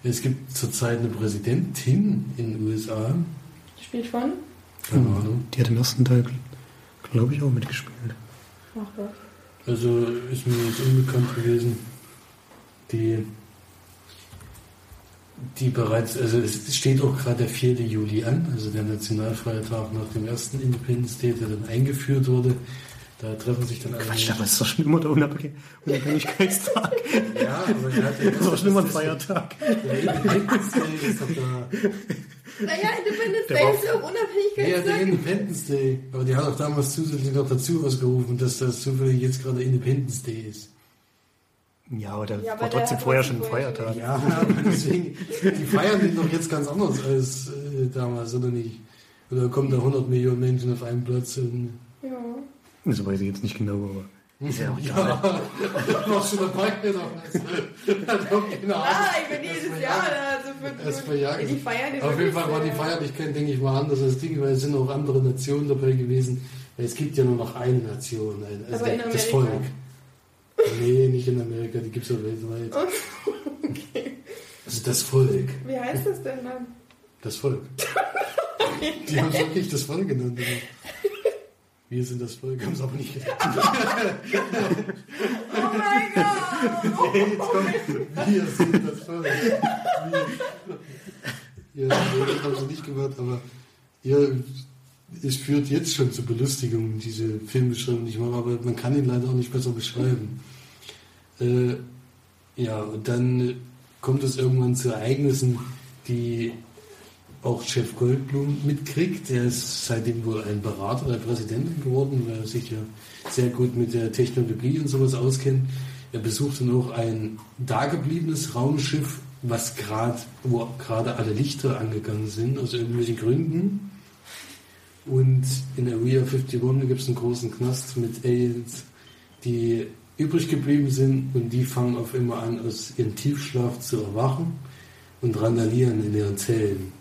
Es gibt zurzeit eine Präsidentin in den USA, Spielt von? keine Ahnung. Die hat im ersten Teil, glaube ich, auch mitgespielt. Ach Gott. Also ist mir jetzt unbekannt gewesen. Die, die bereits, also es steht auch gerade der 4. Juli an, also der Nationalfeiertag nach dem ersten Independence Day, der dann eingeführt wurde. Da treffen sich dann alle. Quatsch, aber es ist doch schon immer der Unabhängig- Unabhängigkeitstag. [LAUGHS] Ja, aber er hat ja Das ist doch schon immer ein Feiertag. Der Independence Day ist doch da. Naja, Independence Day ist ja auch Ja, der Unabhängigkeitstag. Independence Day. Aber die hat auch damals zusätzlich noch dazu ausgerufen, dass das zufällig jetzt gerade Independence Day ist. Ja, aber der Ja, war trotzdem vorher schon ein Feiertag. Ja, aber deswegen, die feiern den doch jetzt ganz anders als äh, damals, oder nicht? Oder kommen da 100 Millionen Menschen auf einen Platz und. Ja. Das weiß ich jetzt nicht genau, aber ist ja auch egal. Ja, warst schon dabei Ahnung. Ah, ich bin jedes Jahr da. Also für, ja. Ja, die feiern Auf jeden Fall war die. Feierlichkeit, denke ich mal, anders als Ding, weil es sind auch andere Nationen dabei gewesen. Es gibt ja nur noch eine Nation, also Aber in das? Volk. Nee, nicht in Amerika, die gibt es ja weltweit. [LAUGHS] Okay. Also das Volk. Wie heißt das denn dann? Das Volk. [LAUGHS] Die haben wirklich das Volk genannt. Wir sind das Volk, haben es aber nicht gedacht. [LAUGHS] Oh mein Gott! Jetzt kommt, wir sind das Volk. Wir. Ja, das haben sie nicht gemacht, aber ja, es führt jetzt schon zur Belustigung, diese Filmbeschreibung, die ich aber man kann ihn leider auch nicht besser beschreiben. Äh, ja, und dann kommt es irgendwann zu Ereignissen, die auch Chef Goldblum mitkriegt. Er ist seitdem wohl ein Berater der Präsidentin geworden, weil er sich ja sehr gut mit der Technologie und sowas auskennt. Er besucht dann auch ein dagebliebenes Raumschiff, was gerade, wo gerade alle Lichter angegangen sind, aus irgendwelchen Gründen. Und in Area 51 gibt es einen großen Knast mit Aliens, die übrig geblieben sind und die fangen auf immer an, aus ihrem Tiefschlaf zu erwachen und randalieren in ihren Zellen.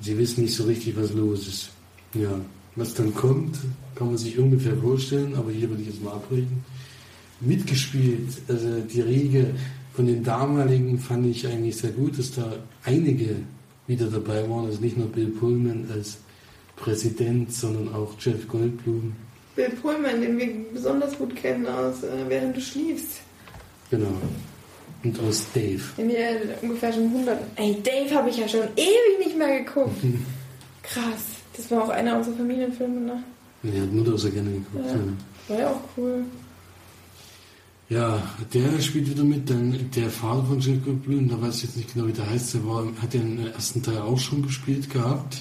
Sie wissen nicht so richtig, was los ist. Ja, was dann kommt, kann man sich ungefähr vorstellen, aber hier würde ich jetzt mal abreden. Mitgespielt, also die Riege von den damaligen fand ich eigentlich sehr gut, dass da einige wieder dabei waren, also nicht nur Bill Pullman als Präsident, sondern auch Jeff Goldblum. Bill Pullman, den wir besonders gut kennen aus äh, Während du schliefst. Genau. Und aus Dave. Den wir ungefähr schon 100. Ey, Dave habe ich ja schon ewig nicht mehr geguckt. [LAUGHS] Krass. Das war auch einer unserer Familienfilme, ne? Die hat Mutter so gerne geguckt. Ja. Ja. War ja auch cool. Ja, der spielt wieder mit. Dann der Vater von Jeff Goldblum, da weiß ich jetzt nicht genau, wie der heißt, der war, hat den ersten Teil auch schon gespielt gehabt.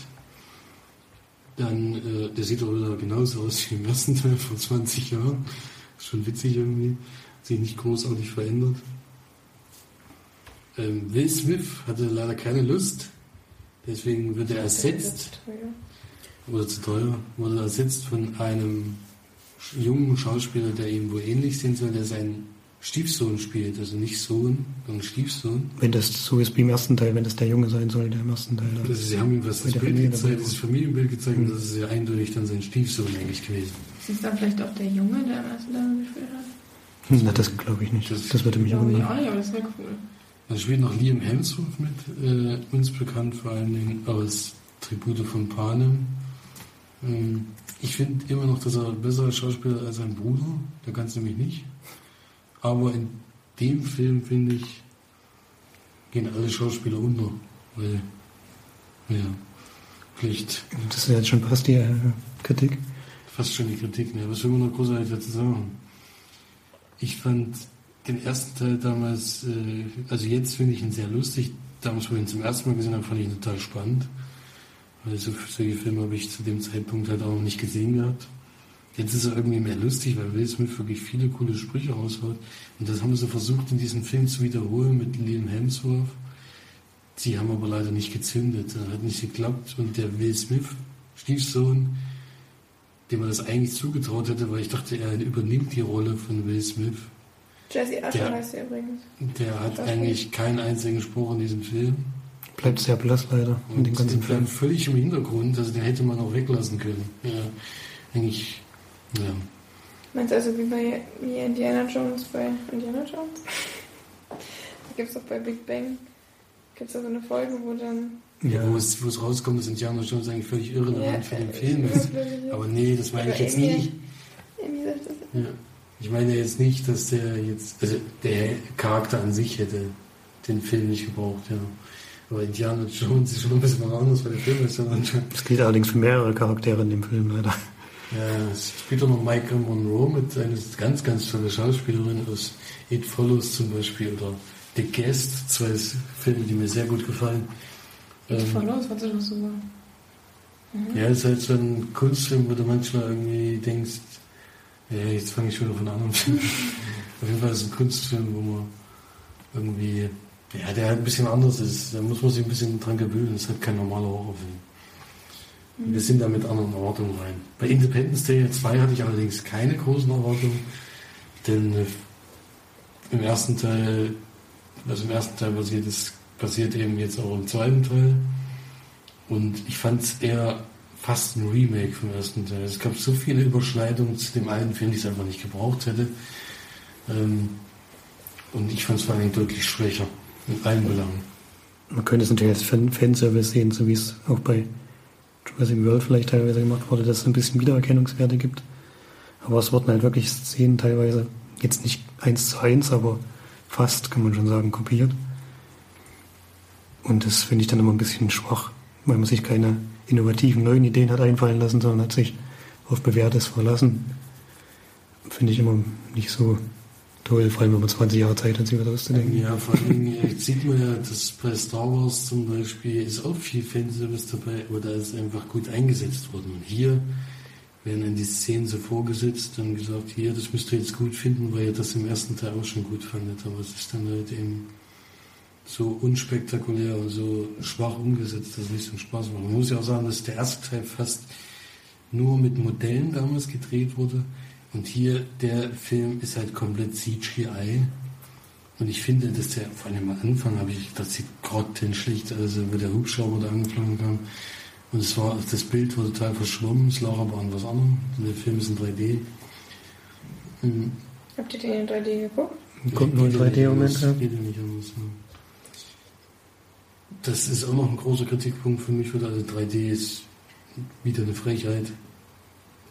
Dann, äh, der sieht auch wieder genauso aus wie im ersten Teil vor 20 Jahren. Ist schon witzig irgendwie. Sich nicht großartig verändert. Ähm, Will Smith hatte leider keine Lust. Deswegen wird er ersetzt oder zu teuer, wurde ersetzt von einem jungen Schauspieler, der ihm wohl ähnlich sein soll, der seinen Stiefsohn spielt, also nicht Sohn, sondern Stiefsohn. Wenn das so ist wie im ersten Teil, wenn das der Junge sein soll, der im ersten Teil ist, sie haben ihm was das Bild Familie gezeigt, das Familienbild gezeigt und das ist ja eindeutig dann sein Stiefsohn eigentlich gewesen. Ist es dann vielleicht auch der Junge, der am ersten Teil gespielt hat? Hm, Na, das glaube ich nicht. Das- Das würde mich wundern. auch nicht, aber das wäre cool. Dann spielt noch Liam Hemsworth mit, äh, uns bekannt vor allen Dingen aus Tribute von Panem. Ähm, ich finde immer noch, dass er ein besserer Schauspieler als sein Bruder, der kann es nämlich nicht. Aber in dem Film, finde ich, gehen alle Schauspieler unter. Weil, ja, vielleicht Das ist ja jetzt schon fast die äh, Kritik. fast schon die Kritik. Ne? Was will man noch großartig dazu sagen? Ich fand den ersten Teil damals, äh, also jetzt finde ich ihn sehr lustig. Damals, wo ich ihn zum ersten Mal gesehen habe, fand ich ihn total spannend. Weil so, solche Filme habe ich zu dem Zeitpunkt halt auch noch nicht gesehen gehabt. Jetzt ist er irgendwie mehr lustig, weil Will Smith wirklich viele coole Sprüche raushaut. Und das haben sie versucht, in diesem Film zu wiederholen mit Liam Hemsworth. Sie haben aber leider nicht gezündet. Das hat nicht geklappt. Und der Will Smith, Stiefsohn, dem man das eigentlich zugetraut hätte, weil ich dachte, er übernimmt die Rolle von Will Smith. Jesse Usher Ja. heißt er übrigens. Der hat eigentlich keinen einzigen Spruch in diesem Film. Bleibt sehr blass leider in Und dem ganzen bleibt Film. völlig im Hintergrund, also den hätte man auch weglassen können. Ja, eigentlich, ja. Meinst du also wie bei wie Indiana Jones bei Indiana Jones? da gibt es doch bei Big Bang gibt es so eine Folge, wo dann. Ja. Wo, es, wo es rauskommt, dass Indiana Jones eigentlich völlig irrelevant für den äh, Film ist. Aber nee, das meine ich jetzt irgendwie- nicht. Irgendwie sagt das. Ja. Ich meine jetzt nicht, dass der jetzt, also der Charakter an sich hätte den Film nicht gebraucht, ja. Aber Indiana Jones ist schon ein bisschen was anderes, weil der Film ist ja schon. Es gilt allerdings für mehrere Charaktere in dem Film leider. Es spielt auch noch Michael Monroe mit einer ganz, ganz tolle Schauspielerin aus It Follows zum Beispiel oder The Guest, zwei Filme, die mir sehr gut gefallen. It ähm, Follows, was ist das so? Mhm. Ja, es ist halt so ein Kunstfilm, wo du manchmal irgendwie denkst, ja, jetzt fange ich schon von einem anderen Film. [LAUGHS] Auf jeden Fall ist es ein Kunstfilm, wo man irgendwie, ja, der halt ein bisschen anders ist. Da muss man sich ein bisschen dran gewöhnen. Es ist halt kein normaler Horrorfilm. Wir sind da mit anderen Erwartungen rein. Bei Independence Day 2 hatte ich allerdings keine großen Erwartungen, denn äh, im ersten Teil, was im ersten Teil passiert ist, passiert eben jetzt auch im zweiten Teil. Und ich fand es eher fast ein Remake vom ersten Teil. Es gab so viele Überschneidungen zu dem alten Film, die es einfach nicht gebraucht hätte. Ähm, und ich fand es vor allem deutlich schwächer in allen Belangen. Man könnte es natürlich als Fanservice sehen, so wie es auch bei Jurassic World vielleicht teilweise gemacht wurde, dass es ein bisschen Wiedererkennungswerte gibt. Aber es wurden halt wirklich Szenen teilweise, jetzt nicht eins zu eins, aber fast, kann man schon sagen, kopiert. Und das finde ich dann immer ein bisschen schwach, weil man sich keine innovativen neuen Ideen hat einfallen lassen, sondern hat sich auf Bewährtes verlassen. Finde ich immer nicht so toll, vor allem wenn man 20 Jahre Zeit hat, sich was auszudenken. Ja, vor allem sieht man ja, dass bei Star Wars zum Beispiel ist auch viel Fanservice dabei, aber da ist einfach gut eingesetzt worden. Und hier werden dann die Szenen so vorgesetzt und gesagt, hier, das müsst ihr jetzt gut finden, weil ihr das im ersten Teil auch schon gut fandet. Aber es ist dann halt eben so unspektakulär und so schwach umgesetzt, dass es nicht so Spaß macht. Man muss ja auch sagen, dass der erste Teil fast nur mit Modellen damals gedreht wurde und hier, der Film ist halt komplett CGI. Und ich finde, dass der, vor allem am Anfang habe ich, das sieht grottenschlicht, also wo der Hubschrauber da angeflogen kam. Und es war, das Bild war total verschwommen, es lag aber an was anderem. Der Film ist in 3D. Mhm. Habt ihr den in 3D geguckt? Kommt nur in 3D im Moment, ja. Das ist auch noch ein großer Kritikpunkt für mich. Also 3D ist wieder eine Frechheit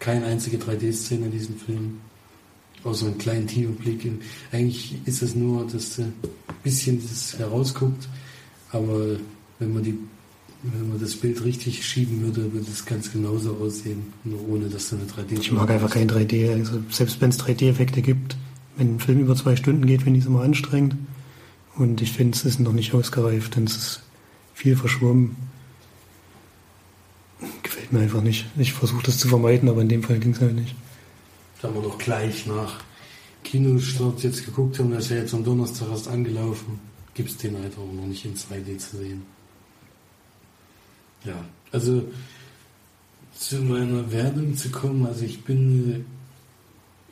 keine einzige 3D-Szene in diesem Film. Außer einen kleinen Tieferblick. Eigentlich ist es nur, dass ein bisschen das herausguckt, aber wenn man, die, wenn man das Bild richtig schieben würde, würde es ganz genauso aussehen, nur ohne dass da eine 3D Ich mag einfach kein 3D. Also selbst wenn es 3D-Effekte gibt, wenn ein Film über zwei Stunden geht, finde ich es immer anstrengend. Und ich finde, es ist noch nicht ausgereift, denn es ist viel verschwommen mir einfach nicht. Ich versuche das zu vermeiden, aber in dem Fall ging es halt nicht. Da haben wir doch gleich nach Kinostart jetzt geguckt haben, dass er jetzt am Donnerstag erst angelaufen. Gibt es den halt auch noch nicht in 2D zu sehen. Ja, also zu meiner Werbung zu kommen, also ich bin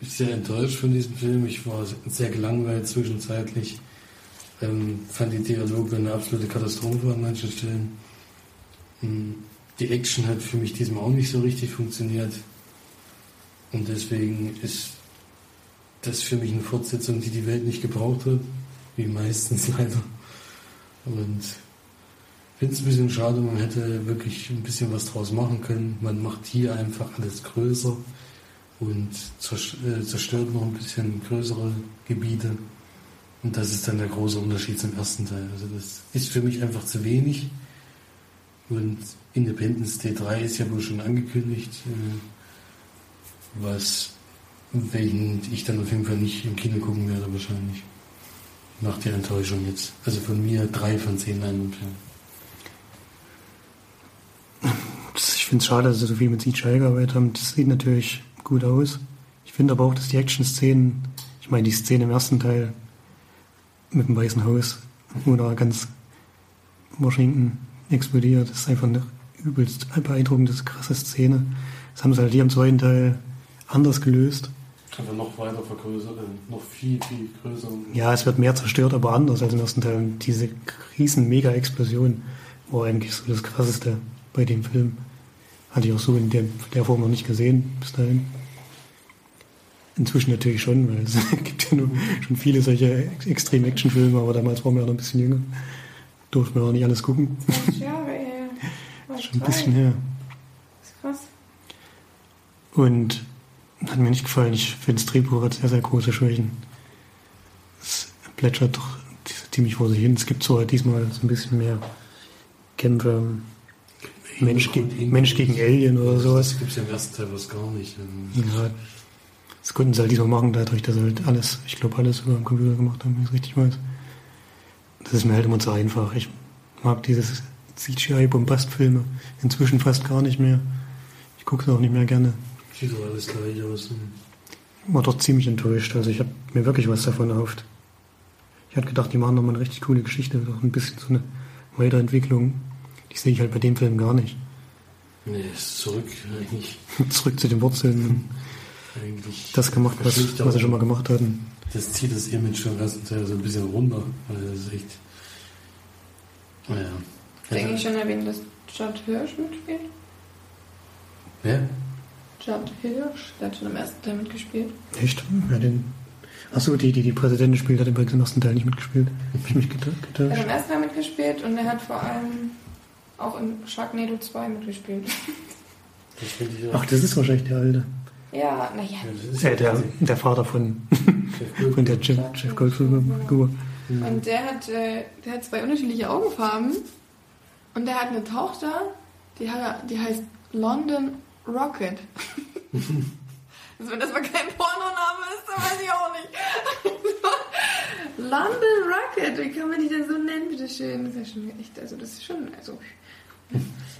sehr enttäuscht von diesem Film. Ich war sehr gelangweilt zwischenzeitlich. Ähm, fand die Dialoge eine absolute Katastrophe an manchen Stellen. Hm die Action hat für mich diesmal auch nicht so richtig funktioniert. Und deswegen ist das für mich eine Fortsetzung, die die Welt nicht gebraucht hat, wie meistens [LAUGHS] leider. Und finde es ein bisschen schade, man hätte wirklich ein bisschen was draus machen können. Man macht hier einfach alles größer und äh, zerstört noch ein bisschen größere Gebiete. Und das ist dann der große Unterschied zum ersten Teil. Also das ist für mich einfach zu wenig. Und Independence Day 3 ist ja wohl schon angekündigt, äh, was welchen ich dann auf jeden Fall nicht im Kino gucken werde wahrscheinlich. Nach der Enttäuschung jetzt. Also von mir drei von zehn Leinwandperlen. Ich finde es schade, dass sie so viel mit CGI gearbeitet haben. Das sieht natürlich gut aus. Ich finde aber auch, dass die Action-Szenen, ich meine die Szene im ersten Teil mit dem Weißen Haus oder ganz Washington explodiert. Ist einfach eine übelst beeindruckende, krasse Szene. Das haben sie halt hier im zweiten Teil anders gelöst. Kann man noch weiter vergrößern, noch viel, viel größer. Ja, es wird mehr zerstört, aber anders als im ersten Teil. Diese riesen Mega-Explosion war eigentlich so das Krasseste bei dem Film. Hatte ich auch so in der, der Form noch nicht gesehen bis dahin. Inzwischen natürlich schon, weil es [LAUGHS] gibt ja nur, schon viele solche Extreme-Action-Filme, aber damals waren wir ja noch ein bisschen jünger. Durften wir auch nicht alles gucken. Ja, 2003. Schon ein bisschen her. Das ist krass. Und hat mir nicht gefallen. Ich finde, das Drehbuch hat sehr, sehr große Schwächen. Es plätschert doch ziemlich vor sich hin. Es gibt so halt diesmal so ein bisschen mehr Kämpfe. Mensch, ge Mensch gegen Alien oder sowas. Das gibt es ja im ersten Teil was gar nicht. Ja, das konnten sie halt diesmal machen, dadurch, dass sie halt alles, ich glaube, alles über den Computer gemacht haben, wenn ich es richtig weiß. Das ist mir halt immer zu einfach. Ich mag dieses CGI-Bombastfilme inzwischen fast gar nicht mehr. Ich gucke es auch nicht mehr gerne. Sieht doch alles gleich aus. Ich war doch ziemlich enttäuscht. Also ich habe mir wirklich was davon erhofft. Ich hatte gedacht, die machen nochmal eine richtig coole Geschichte, doch ein bisschen so eine Weiterentwicklung. Die sehe ich halt bei dem Film gar nicht. Nee, zurück eigentlich. [LAUGHS] Zurück zu den Wurzeln. eigentlich Das gemacht, was, was sie schon mal gemacht hatten. Das zieht das Image schon so ein bisschen runter. Weil das ist echt. Naja. Hast du eigentlich schon erwähnt, dass Judd Hirsch mitspielt? Wer? Judd Hirsch, der hat schon im ersten Teil mitgespielt. Echt? Ja, den. Achso, die, die die Präsidentin spielt, hat übrigens im ersten Teil nicht mitgespielt. Hab ich mich geta- Er hat getäuscht? im ersten Teil mitgespielt und er hat vor allem auch in Sharknado 2 mitgespielt. Das Ach, das ist wahrscheinlich der Alte. Ja, naja. Ja, das ist ja der, der Vater von, Jeff von der Jeff, Jeff. Und der hat, äh, der hat zwei unterschiedliche Augenfarben und der hat eine Tochter, die, hat, die heißt London Rocket. [LAUGHS] also wenn das mal kein Pornoname ist, dann weiß ich auch nicht. [LAUGHS] London Rocket, wie kann man die denn so nennen, bitteschön? Das ist ja schon echt, also das ist schon, also...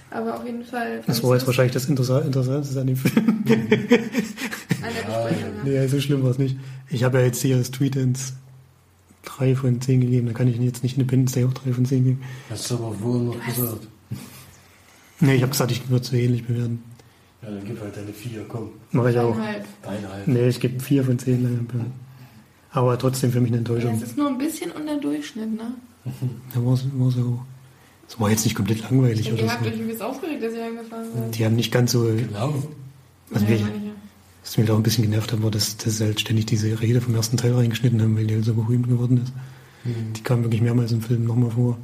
Aber auf jeden Fall... Das war jetzt wahrscheinlich das Interessa- Interessanteste an dem Film. An der Besprechung, ja. [LAUGHS] Nee, so schlimm war es nicht. Ich habe ja jetzt hier das Tweet ins 3 von 10 gegeben, da kann ich jetzt nicht Independence Day auch 3 von 10 geben. Hast du aber vorher noch gesagt. Nee, ich habe gesagt, ich würde zu ähnlich bewerten. Ja, dann gib halt deine vier, komm. Mache ich auch. Deine halt. Nee, ich gebe 4 von 10 leider. Aber trotzdem für mich eine Ja, Enttäuschung. es ist nur ein bisschen unter Durchschnitt, ne? Da war, so. Es war jetzt nicht komplett langweilig Und oder ihr habt euch übelst aufgeregt, dass ihr angefangen seid. Die haben nicht ganz so. Genau. Also Ja, wir-. Was mich da auch ein bisschen genervt hat, war, dass, dass sie halt ständig diese Rede vom ersten Teil reingeschnitten haben, weil die halt so berühmt geworden ist. Mhm. Die kam wirklich mehrmals im Film nochmal vor.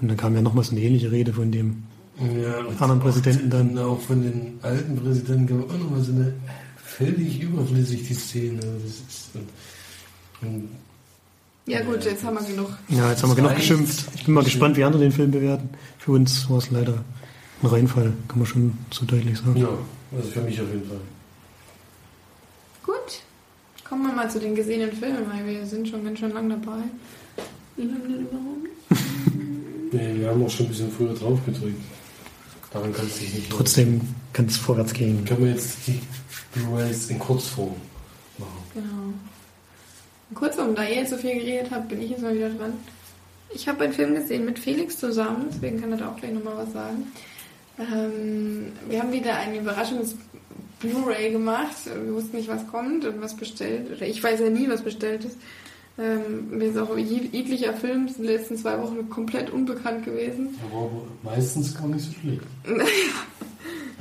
Und dann kam ja nochmal so eine ähnliche Rede von dem. Ja, Anderen Präsidenten dann. Auch von den alten Präsidenten gab es auch nochmal so eine völlig überflüssig, die Szene. Das ist, und, und Ja gut, jetzt haben wir genug. Ja, jetzt haben wir genug geschimpft. Ich bin mal gespannt, wie andere den Film bewerten. Für uns war es leider ein Reinfall, kann man schon so deutlich sagen. ja, also für mich auf jeden Fall. Gut. Kommen wir mal zu den gesehenen Filmen, weil wir sind schon ganz schön lang dabei. [LAUGHS] Nee, wir haben auch schon ein bisschen früher drauf gedrückt. Daran kann es sich nicht Trotzdem kann es vorwärts gehen. Können wir jetzt die Blu-rays in Kurzform machen? Genau. Kurzum, da ihr jetzt so viel geredet habt, bin ich jetzt mal wieder dran. Ich habe einen Film gesehen mit Felix zusammen, deswegen kann er da auch gleich nochmal was sagen. Ähm, wir haben wieder ein überraschendes Blu-ray gemacht. Wir wussten nicht, was kommt und was bestellt. Oder ich weiß ja nie, was bestellt ist. Ähm, mir ist auch je- jeglicher Film in den letzten zwei Wochen komplett unbekannt gewesen. Aber meistens gar nicht so schlecht. [LAUGHS]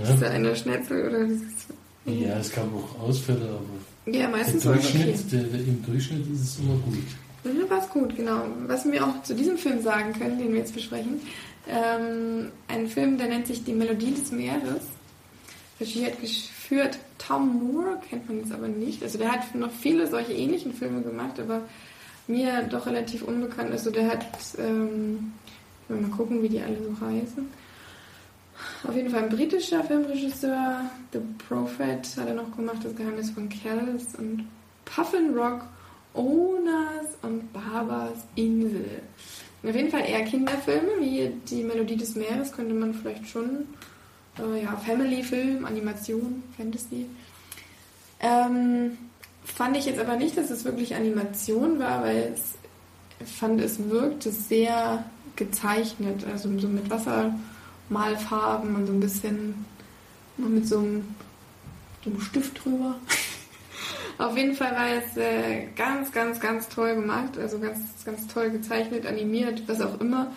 Ist da Ja, eine Schnetzel oder das ist, ja es gab auch Ausfälle, aber ja, im meistens war es okay. Durchschnitt, der, der, im Durchschnitt ist es immer gut. Mhm, War's gut, genau. Was wir auch zu diesem Film sagen können, den wir jetzt besprechen, ähm, ein Film, der nennt sich Die Melodie des Meeres. Regie hat geführt Tom Moore, kennt man jetzt aber nicht. Also der hat noch viele solche ähnlichen Filme gemacht, aber mir doch relativ unbekannt. Also der hat, ähm, mal gucken, wie die alle so heißen. Auf jeden Fall ein britischer Filmregisseur, The Prophet hat er noch gemacht, das Geheimnis von Kells und Puffin Rock, Onas und Barbas Insel. Auf jeden Fall eher Kinderfilme, wie die Melodie des Meeres könnte man vielleicht schon, äh, ja, Family-Film, Animation, Fantasy. Ähm, fand ich jetzt aber nicht, dass es wirklich Animation war, weil es, ich fand, es wirkte sehr gezeichnet, also so mit Wassermalfarben und so ein bisschen mit so einem, so einem Stift drüber. [LAUGHS] Auf jeden Fall war es äh, ganz, ganz, ganz toll gemacht, also ganz, ganz toll gezeichnet, animiert, was auch immer.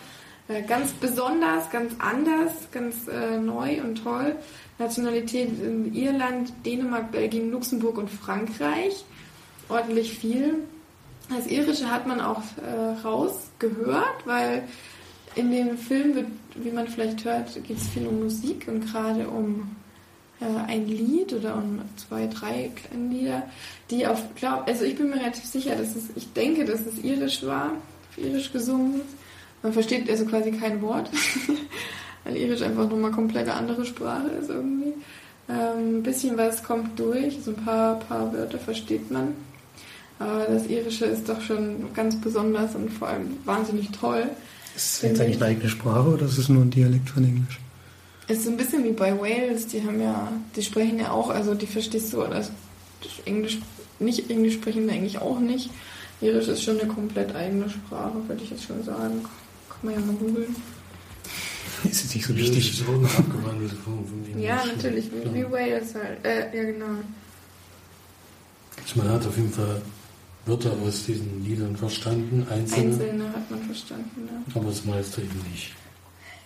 Äh, ganz besonders, ganz anders, ganz äh, neu und toll. Nationalität in Irland, Dänemark, Belgien, Luxemburg und Frankreich. Ordentlich viel. Das Irische hat man auch äh, rausgehört, weil in dem Film wird, wie man vielleicht hört, geht es viel um Musik und gerade um äh, ein Lied oder um zwei, drei Lieder, die auf, glaub, also ich bin mir relativ sicher, dass es, ich denke, dass es irisch war, auf irisch gesungen ist. Man versteht also quasi kein Wort, [LAUGHS] weil irisch einfach nochmal komplett eine andere Sprache ist irgendwie. Ähm, ein bisschen was kommt durch, so ein paar, paar Wörter versteht man. Aber das Irische ist doch schon ganz besonders und vor allem wahnsinnig toll. Ist es jetzt eigentlich eine eigene Sprache oder ist es nur ein Dialekt von Englisch? Es ist ein bisschen wie bei Wales, die haben ja, die sprechen ja auch, also die verstehst du, also Englisch, nicht Englisch sprechen eigentlich auch nicht. Irisch ist schon eine komplett eigene Sprache, würde ich jetzt schon sagen. Kann man ja mal googeln. Ist jetzt nicht so wichtig. Das ist auch eine abgewandelte Form von Englisch. Ja, natürlich, wie, wie Wales halt. Äh, ja, genau. Also man hat auf jeden Fall Wörter aus diesen Liedern verstanden, einzelne, Einzelne hat man verstanden, ja. aber das meiste eben nicht.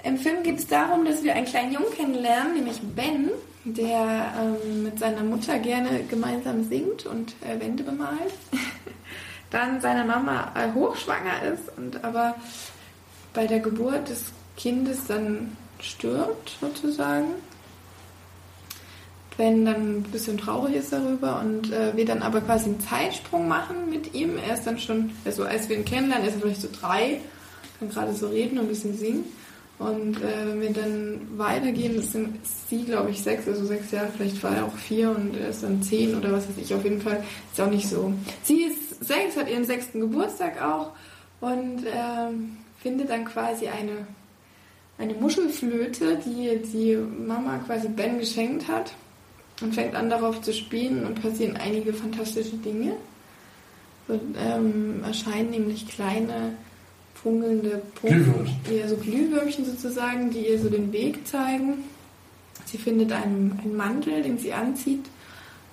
Im Film geht es darum, dass wir einen kleinen Jungen kennenlernen, nämlich Ben, der ähm, mit seiner Mutter gerne gemeinsam singt und äh, Wände bemalt. [LAUGHS] Dann seine Mama äh, hochschwanger ist und aber bei der Geburt des Kindes dann stirbt, sozusagen. Ben dann ein bisschen traurig ist darüber und äh, wir dann aber quasi einen Zeitsprung machen mit ihm. Er ist dann schon, also als wir ihn kennenlernen, ist er vielleicht so drei, kann gerade so reden und ein bisschen singen. Und äh, wenn wir dann weitergehen, sind sie, glaube ich, sechs, also sechs Jahre, vielleicht war er auch vier und er ist dann zehn oder was weiß ich, auf jeden Fall ist auch nicht so. Sie ist sechs, hat ihren sechsten Geburtstag auch und ähm, findet dann quasi eine, eine Muschelflöte, die die Mama quasi Ben geschenkt hat und fängt an darauf zu spielen und passieren einige fantastische Dinge. So, ähm, erscheinen nämlich kleine funkelnde Glühwürmchen. eher so Glühwürmchen sozusagen, die ihr so den Weg zeigen. Sie findet einen, einen Mantel, den sie anzieht,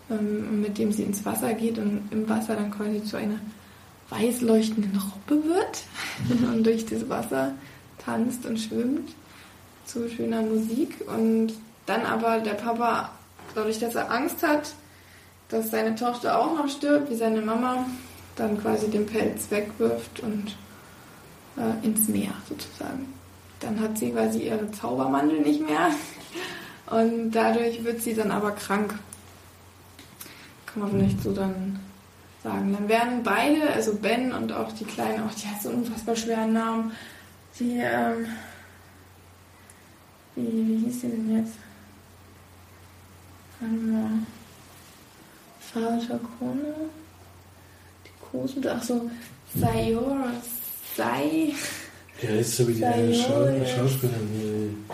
ähm, mit dem sie ins Wasser geht und im Wasser dann quasi zu einer weiß leuchtenden Robbe wird [LAUGHS] und durch das Wasser tanzt und schwimmt zu schöner Musik. Und dann aber der Papa, dadurch, dass er Angst hat, dass seine Tochter auch noch stirbt, wie seine Mama, dann quasi den Pelz wegwirft und äh, ins Meer sozusagen. Dann hat sie quasi ihre Zaubermandel nicht mehr und dadurch wird sie dann aber krank. Kann man vielleicht so dann sagen. Dann werden beide, also Ben und auch die Kleine, auch die hat so einen unfassbar schweren Namen. Die, ähm, wie, wie hieß sie denn jetzt? Warte mal. Vater Krone? Die Großmutter, ach so, Sayora, Sai. Ja, ist so wie die ja. Schauspielerin.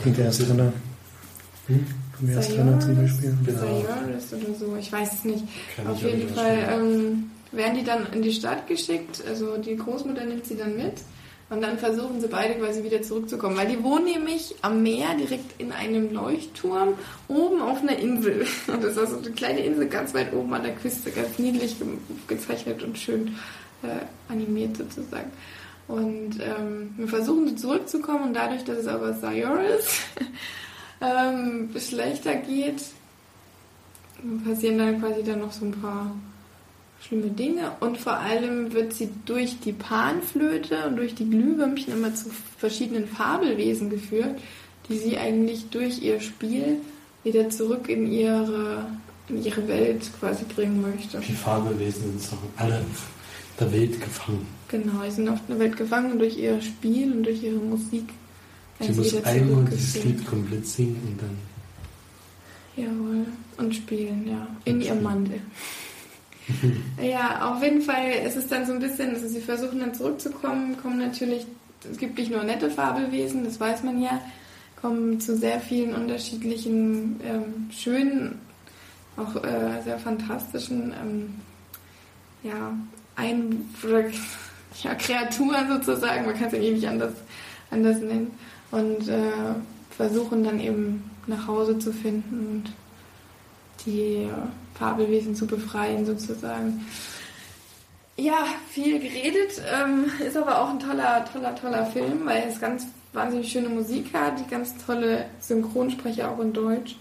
Klingt der erste Trainer. Hm? Trainer zum Beispiel. Genau. Sayoris oder so, ich weiß es nicht. Kann Auf jeden Fall ähm, werden die dann in die Stadt geschickt, also die Großmutter nimmt sie dann mit und dann versuchen sie beide quasi wieder zurückzukommen, weil die wohnen nämlich am Meer direkt in einem Leuchtturm oben auf einer Insel. [LAUGHS] Und das ist so eine kleine Insel ganz weit oben an der Küste, ganz niedlich ge gezeichnet und schön äh, animiert sozusagen. Und ähm, wir versuchen sie zurückzukommen und dadurch, dass es aber Sayoris [LAUGHS] ähm, schlechter geht, passieren dann quasi dann noch so ein paar schlimme Dinge und vor allem wird sie durch die Panflöte und durch die Glühwürmchen immer zu verschiedenen Fabelwesen geführt, die sie eigentlich durch ihr Spiel wieder zurück in ihre, in ihre Welt quasi bringen möchte. Die Fabelwesen sind doch alle der Welt gefangen. Genau, sie sind auf der Welt gefangen und durch ihr Spiel und durch ihre Musik Sie werden muss einmal dieses. Lied komplett singen und dann. Jawohl. Und spielen, ja. In ihrem Mantel. [LAUGHS] ja, auf jeden Fall ist es dann so ein bisschen, also sie versuchen dann zurückzukommen, kommen natürlich, es gibt nicht nur nette Fabelwesen, das weiß man ja, kommen zu sehr vielen unterschiedlichen, ähm, schönen, auch äh, sehr fantastischen, ähm, ja, ein, [LAUGHS] ja, Kreaturen sozusagen, man kann es ja eh nicht anders, anders nennen, und äh, versuchen dann eben nach Hause zu finden und die Fabelwesen zu befreien sozusagen. Ja, viel geredet, ähm, ist aber auch ein toller, toller, toller Film, weil es ganz wahnsinnig schöne Musik hat, die ganz tolle Synchronsprecher auch in Deutsch.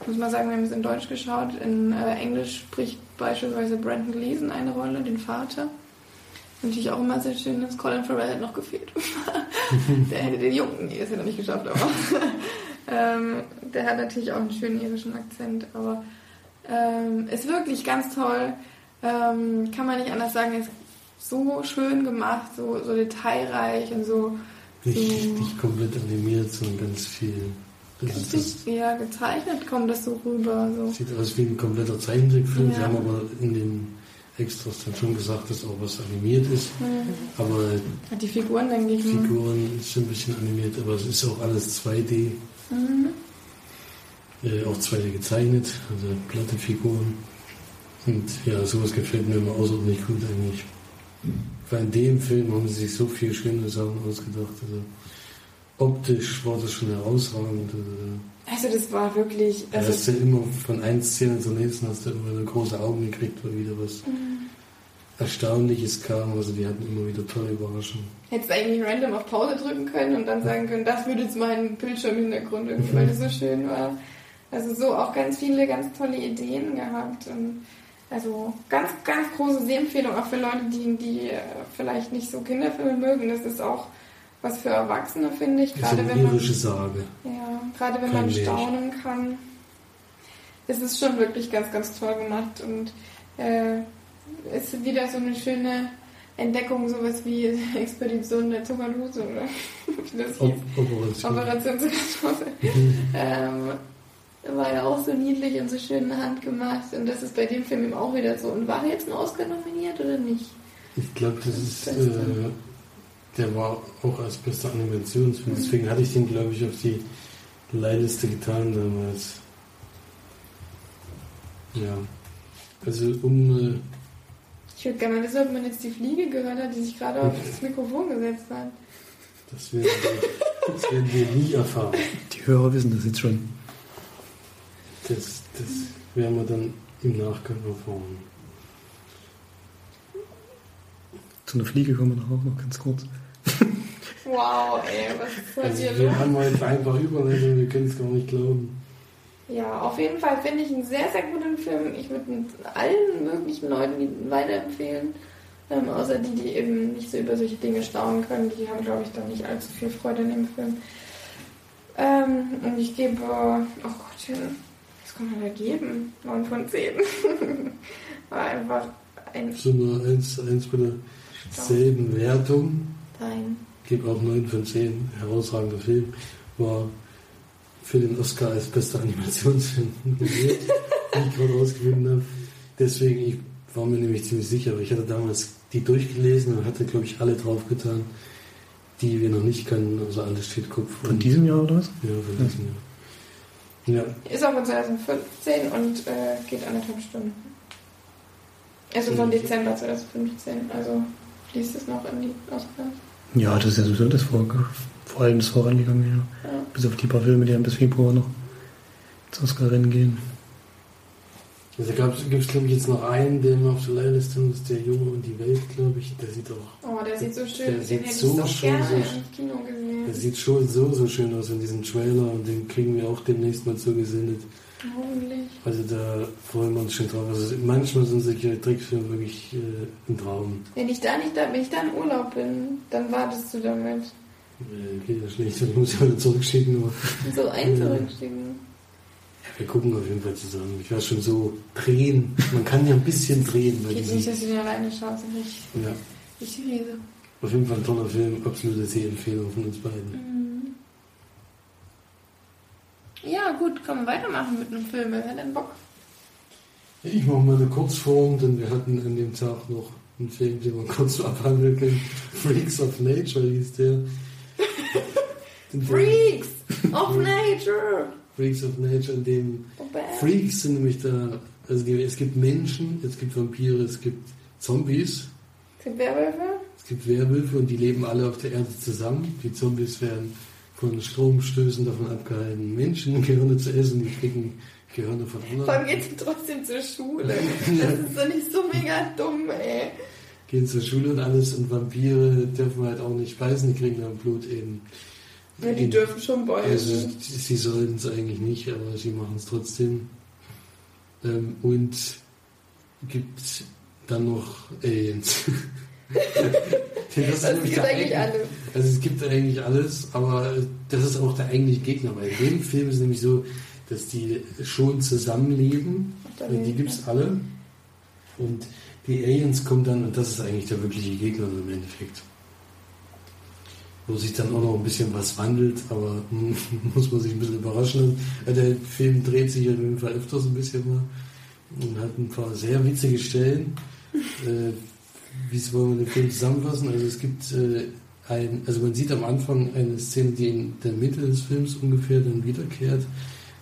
Ich muss mal sagen, wir haben es in Deutsch geschaut. In äh, Englisch spricht beispielsweise Brandon Gleason eine Rolle, den Vater. Natürlich auch immer sehr schön ist. Colin Farrell hat noch gefehlt. [LAUGHS] Der hätte den Jungen, nee, das hätte er nicht geschafft, aber [LAUGHS] Ähm, der hat natürlich auch einen schönen irischen Akzent, aber ähm, ist wirklich ganz toll. Ähm, kann man nicht anders sagen, ist so schön gemacht, so, so detailreich und so. Nicht, so komplett animiert, sondern ganz viel. Das richtig eher gezeichnet kommt das so rüber. So. sieht aus wie ein kompletter Zeichentrickfilm. Sie Ja. haben aber in den Extras dann schon gesagt, dass auch was animiert ist. Mhm. Aber die Figuren, denke ich. Figuren sind ein bisschen animiert, aber es ist auch alles 2D. Mhm. Äh, auch 2D gezeichnet, also platte Figuren. Und ja, sowas gefällt mir immer außerordentlich gut eigentlich. Weil in dem Film haben sie sich so viele schöne Sachen ausgedacht. Also optisch war das schon herausragend. Also, Also das war wirklich. Also, hast du immer von einer Szene zur nächsten hast du immer eine große Augen gekriegt, weil wieder was Mhm. Erstaunliches kam. Also die hatten immer wieder tolle Überraschungen. Hättest du eigentlich random auf Pause drücken können und dann sagen können, das würde jetzt mein Bildschirmhintergrund irgendwie, weil das so schön war. Also so auch ganz viele ganz tolle Ideen gehabt. Und also ganz, ganz große Sehempfehlung auch für Leute, die, die äh, vielleicht nicht so Kinderfilme mögen. Das ist auch was für Erwachsene, finde ich. Das ist Gerade wenn man, Sage. ja, gerade wenn Kein man staunen kann. Es ist schon wirklich ganz, ganz toll gemacht und äh, ist wieder so eine schöne Entdeckung, sowas wie [LAUGHS] Expedition der Zuckerlose oder wie [LAUGHS] das hieß. Op Operation. Operation Zuckerlose. [LAUGHS] ähm, war ja auch so niedlich und so schön in der Hand gemacht und das ist bei dem Film eben auch wieder so. Und war er jetzt ein Oscar nominiert oder nicht? Ich glaube, das ist, Beste. äh, der war auch als bester Animationsfilm. Deswegen hatte ich den, glaube ich, auf die Leihliste getan damals. Ja. Also um, äh, Ich würde gerne mal wissen, ob man jetzt die Fliege gehört hat, die sich gerade auf das Mikrofon gesetzt hat. das, werden wir, das werden wir nie erfahren. Die Hörer wissen das jetzt schon. Das, das werden wir dann im Nachgang erfahren. Zu einer Fliege kommen wir auch noch ganz kurz. Wow, ey, was ist heute Also hier wir los? haben heute einfach Überleitung, wir können es gar nicht glauben. Ja, auf jeden Fall finde ich einen sehr, sehr guten Film. Ich würde ihn allen möglichen Leuten ihn weiterempfehlen. Ähm, außer die, die eben nicht so über solche Dinge staunen können. Die haben, glaube ich, dann nicht allzu viel Freude an dem Film. Ähm, und ich gebe, oh Gottchen, was kann man da geben? 9 von 10. [LAUGHS] War einfach ein So eine 1 zu 1 bei derselben Wertung. Stein. gebe auch 9 von 10. Herausragender Film. War für den Oscar als bester Animationsfilm nominiert, wie ich gerade rausgefunden habe. Deswegen, ich war mir nämlich ziemlich sicher, aber ich hatte damals die durchgelesen und hatte, glaube ich, alle draufgetan, die wir noch nicht kennen. Also alles steht Kopf. Von und- diesem Jahr oder was? Ja, von diesem Jahr. Ja, Ist auch von 2015 und äh, geht anderthalb Stunden. Also von Mhm. Dezember 2015. Also fließt es noch in die Oscars. Ja, das ist ja sowieso das vor, vor allem das vorangegangen, ja. Ja. Bis auf die paar Filme, die dann bis Februar noch ins Oscar-Rennen gehen. also gibt es, glaube ich, jetzt noch einen, der mir auf der Leihliste ist, der Junge und die Welt, glaube ich. Der sieht auch Oh, der sieht so schön. Der Den sieht so ich so schön, so gesehen. Der sieht schon so, so schön aus in diesem Trailer und den kriegen wir auch demnächst mal zugesendet. Hoffentlich. Also da freuen wir uns schon drauf. Also manchmal sind solche Trickfilme wirklich äh, ein Traum. Wenn ich da nicht da, wenn ich da im Urlaub bin, dann wartest du damit. Äh, geht [LAUGHS] ja schlecht, ich muss ja wieder zurückschicken. So ein zurückschicken. ja, wir gucken auf jeden Fall zusammen. Ich werde schon so drehen. Man kann ja ein bisschen drehen bei Geht nicht, dass du den alleine schaust. und Ich, Ja, ich lese. auf jeden Fall ein toller Film. Absolute Sehempfehlung von uns beiden. Mhm. Ja, gut, können wir weitermachen mit einem Film. Wer hat denn Bock? Ich mache mal eine Kurzform, denn wir hatten an dem Tag noch einen Film, den wir kurz [LAUGHS] abhandeln können. Freaks of Nature hieß der. [LAUGHS] Freaks of Nature! Freaks of Nature, in dem Oh. Freaks sind nämlich da, also es gibt Menschen, es gibt Vampire, es gibt Zombies, Sind Werwölfe? es gibt Werwölfe und die leben alle auf der Erde zusammen. Die Zombies werden von Stromstößen davon abgehalten, Menschen [LAUGHS] Gehirne zu essen, die kriegen Gehirne von Vor allem anderen, geht sie trotzdem zur Schule. Das ist doch nicht so mega dumm, ey. gehen zur Schule und alles und Vampire dürfen halt auch nicht beißen, die kriegen dann Blut eben. Ja, die dürfen schon beugen. Also sie sollen es eigentlich nicht, aber sie machen es trotzdem. Ähm, und gibt dann noch Aliens. [LAUGHS] das, nämlich gibt eigentlich eigen- alle. Also es gibt eigentlich alles, aber das ist auch der eigentliche Gegner. Weil in dem Film ist es nämlich so, dass die schon zusammenleben. Die gibt es alle. Und die Aliens kommen dann, und das ist eigentlich der wirkliche Gegner im Endeffekt. Wo sich dann auch noch ein bisschen was wandelt, aber [LAUGHS] muss man sich ein bisschen überraschen. Der Film dreht sich auf jeden Fall öfters ein bisschen mal und hat ein paar sehr witzige Stellen. [LAUGHS] wie wollen wir den Film zusammenfassen? Also es gibt äh, ein, also man sieht am Anfang eine Szene, die in der Mitte des Films ungefähr dann wiederkehrt,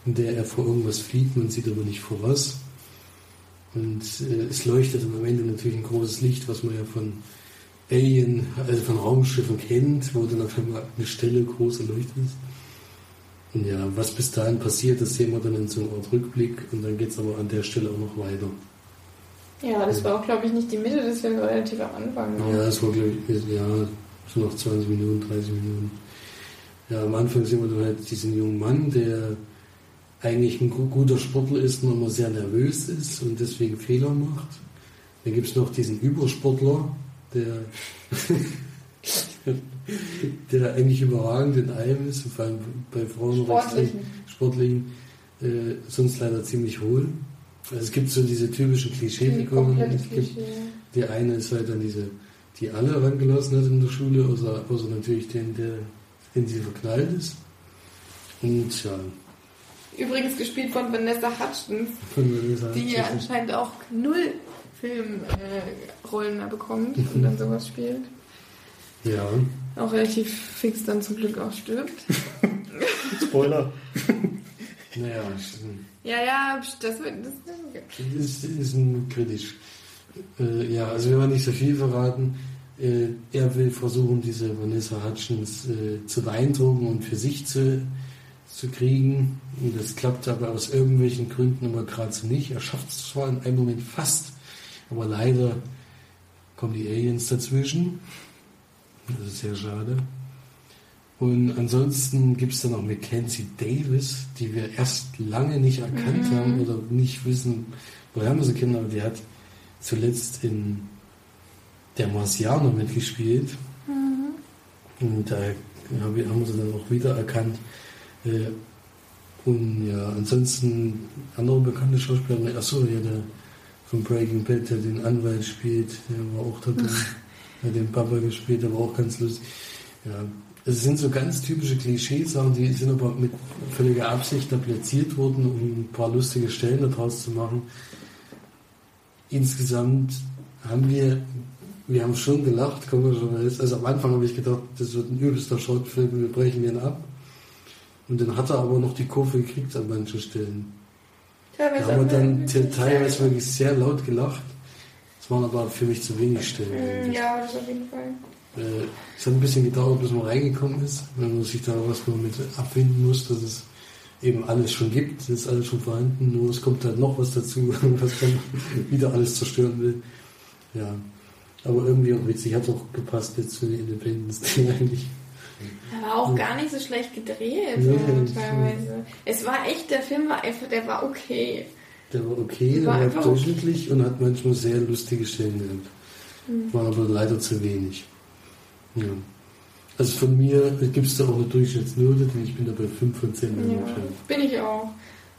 in der er vor irgendwas fliegt, man sieht aber nicht vor was. Und äh, es leuchtet am Ende natürlich ein großes Licht, was man ja von Alien, also von Raumschiffen kennt, wo dann auf einmal eine Stelle groß erleuchtet ist. Und ja, was bis dahin passiert, das sehen wir dann in so einem Art Rückblick und dann geht es aber an der Stelle auch noch weiter. Ja, das war auch, glaube ich, nicht die Mitte des Films, relativ am Anfang. Ne? Ja, das war, glaube ich, ja, so noch 20 Minuten, 30 Minuten. Ja, am Anfang sehen wir dann halt diesen jungen Mann, der eigentlich ein guter Sportler ist, nur immer sehr nervös ist und deswegen Fehler macht. Dann gibt es noch diesen Übersportler, der, [LAUGHS] der eigentlich überragend in allem ist, vor allem bei Frauen Sportlichen, Sportlichen äh, sonst leider ziemlich hohl. Also es gibt so diese typischen Klischee-Figuren. Klischee. Die eine ist halt dann diese, die alle rangelassen hat in der Schule, außer, außer natürlich den, der in sie verknallt ist. Und ja, Übrigens gespielt von Vanessa Hutchins, von Vanessa die ja anscheinend auch null Filmrollen äh, mehr bekommt und dann [LAUGHS] sowas spielt. Ja. Auch relativ fix dann zum Glück auch stirbt. [LAUGHS] [LAUGHS] Spoiler. naja. Ja, ja, das, wird, das ist, ist ein kritisch. Äh, ja, also wir wollen nicht so viel verraten. Äh, er will versuchen, diese Vanessa Hutchins äh, zu beeindrucken und für sich zu zu kriegen. Und das klappt aber aus irgendwelchen Gründen immer gerade so nicht. Er schafft es zwar in einem Moment fast, aber leider kommen die Aliens dazwischen. Das ist sehr schade. Und ansonsten gibt es dann noch Mackenzie Davis, die wir erst lange nicht erkannt mhm. haben oder nicht wissen, woher wir sie kennen, aber die hat zuletzt in Der Marsianer mitgespielt. Mhm. Und da haben wir sie dann auch wieder erkannt. Äh, und ja, ansonsten andere bekannte Schauspieler, achso, ja, der von Breaking Bad, der den Anwalt spielt, der war auch dabei. der den Papa gespielt, der war auch ganz lustig. Ja, es sind so ganz typische Klischeesachen, die sind aber mit völliger Absicht da platziert worden, um ein paar lustige Stellen daraus zu machen. Insgesamt haben wir, wir haben schon gelacht, komischerweise. Also am Anfang habe ich gedacht, das wird ein übelster Schrottfilm, wir brechen ihn ab. Und dann hat er aber noch die Kurve gekriegt an manchen Stellen. Teilweise da haben wir dann teilweise wirklich sehr laut gelacht. Es waren aber für mich zu wenig Stellen. Mm, ja, das auf jeden Fall. Äh, es hat ein bisschen gedauert, bis man reingekommen ist, wenn man sich da was nur mit abfinden muss, dass es eben alles schon gibt, es ist alles schon vorhanden, nur es kommt halt noch was dazu, [LAUGHS] was dann wieder alles zerstören will. Ja. Aber irgendwie auch witzig, hat auch gepasst jetzt für die Independence Day [LAUGHS] eigentlich. Er war auch gar nicht so schlecht gedreht, ja, teilweise. Es war echt, der Film war einfach, der war okay. Der war okay, der war, war durchschnittlich okay. und hat manchmal sehr lustige Stellen gehabt. Mhm. War aber leider zu wenig. Ja. Also von mir gibt es da auch eine Durchschnittsnote, denn ich bin da bei 5 von 10 ja, Bin ich auch.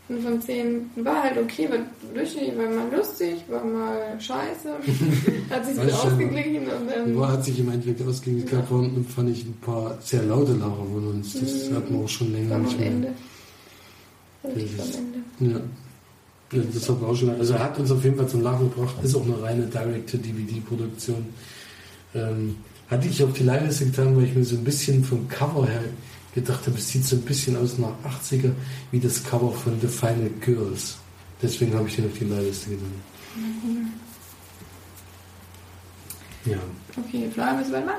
5 von 10 war halt okay, war durchschnittlich, war mal lustig, war mal scheiße, [LAUGHS] hat sich wieder ausgeglichen und dann. War, hat sich im Endeffekt ausgeglichen. Ja. Davon fand ich ein paar sehr laute Lacher von uns. Das mhm. hat man auch schon länger nicht mehr. Ende. Das ist, ja. ja, das hat man auch schon. Also er hat uns auf jeden Fall zum Lachen gebracht. Ist auch eine reine Direct-to-DVD-Produktion. Ähm, hatte ich auf die Leinliste getan, weil ich mir so ein bisschen vom Cover her gedacht habe, es sieht so ein bisschen aus nach 80er wie das Cover von The Final Girls. Deswegen habe ich den auf die Leihliste genommen. Mhm. Ja. Okay, Florian, willst du machen?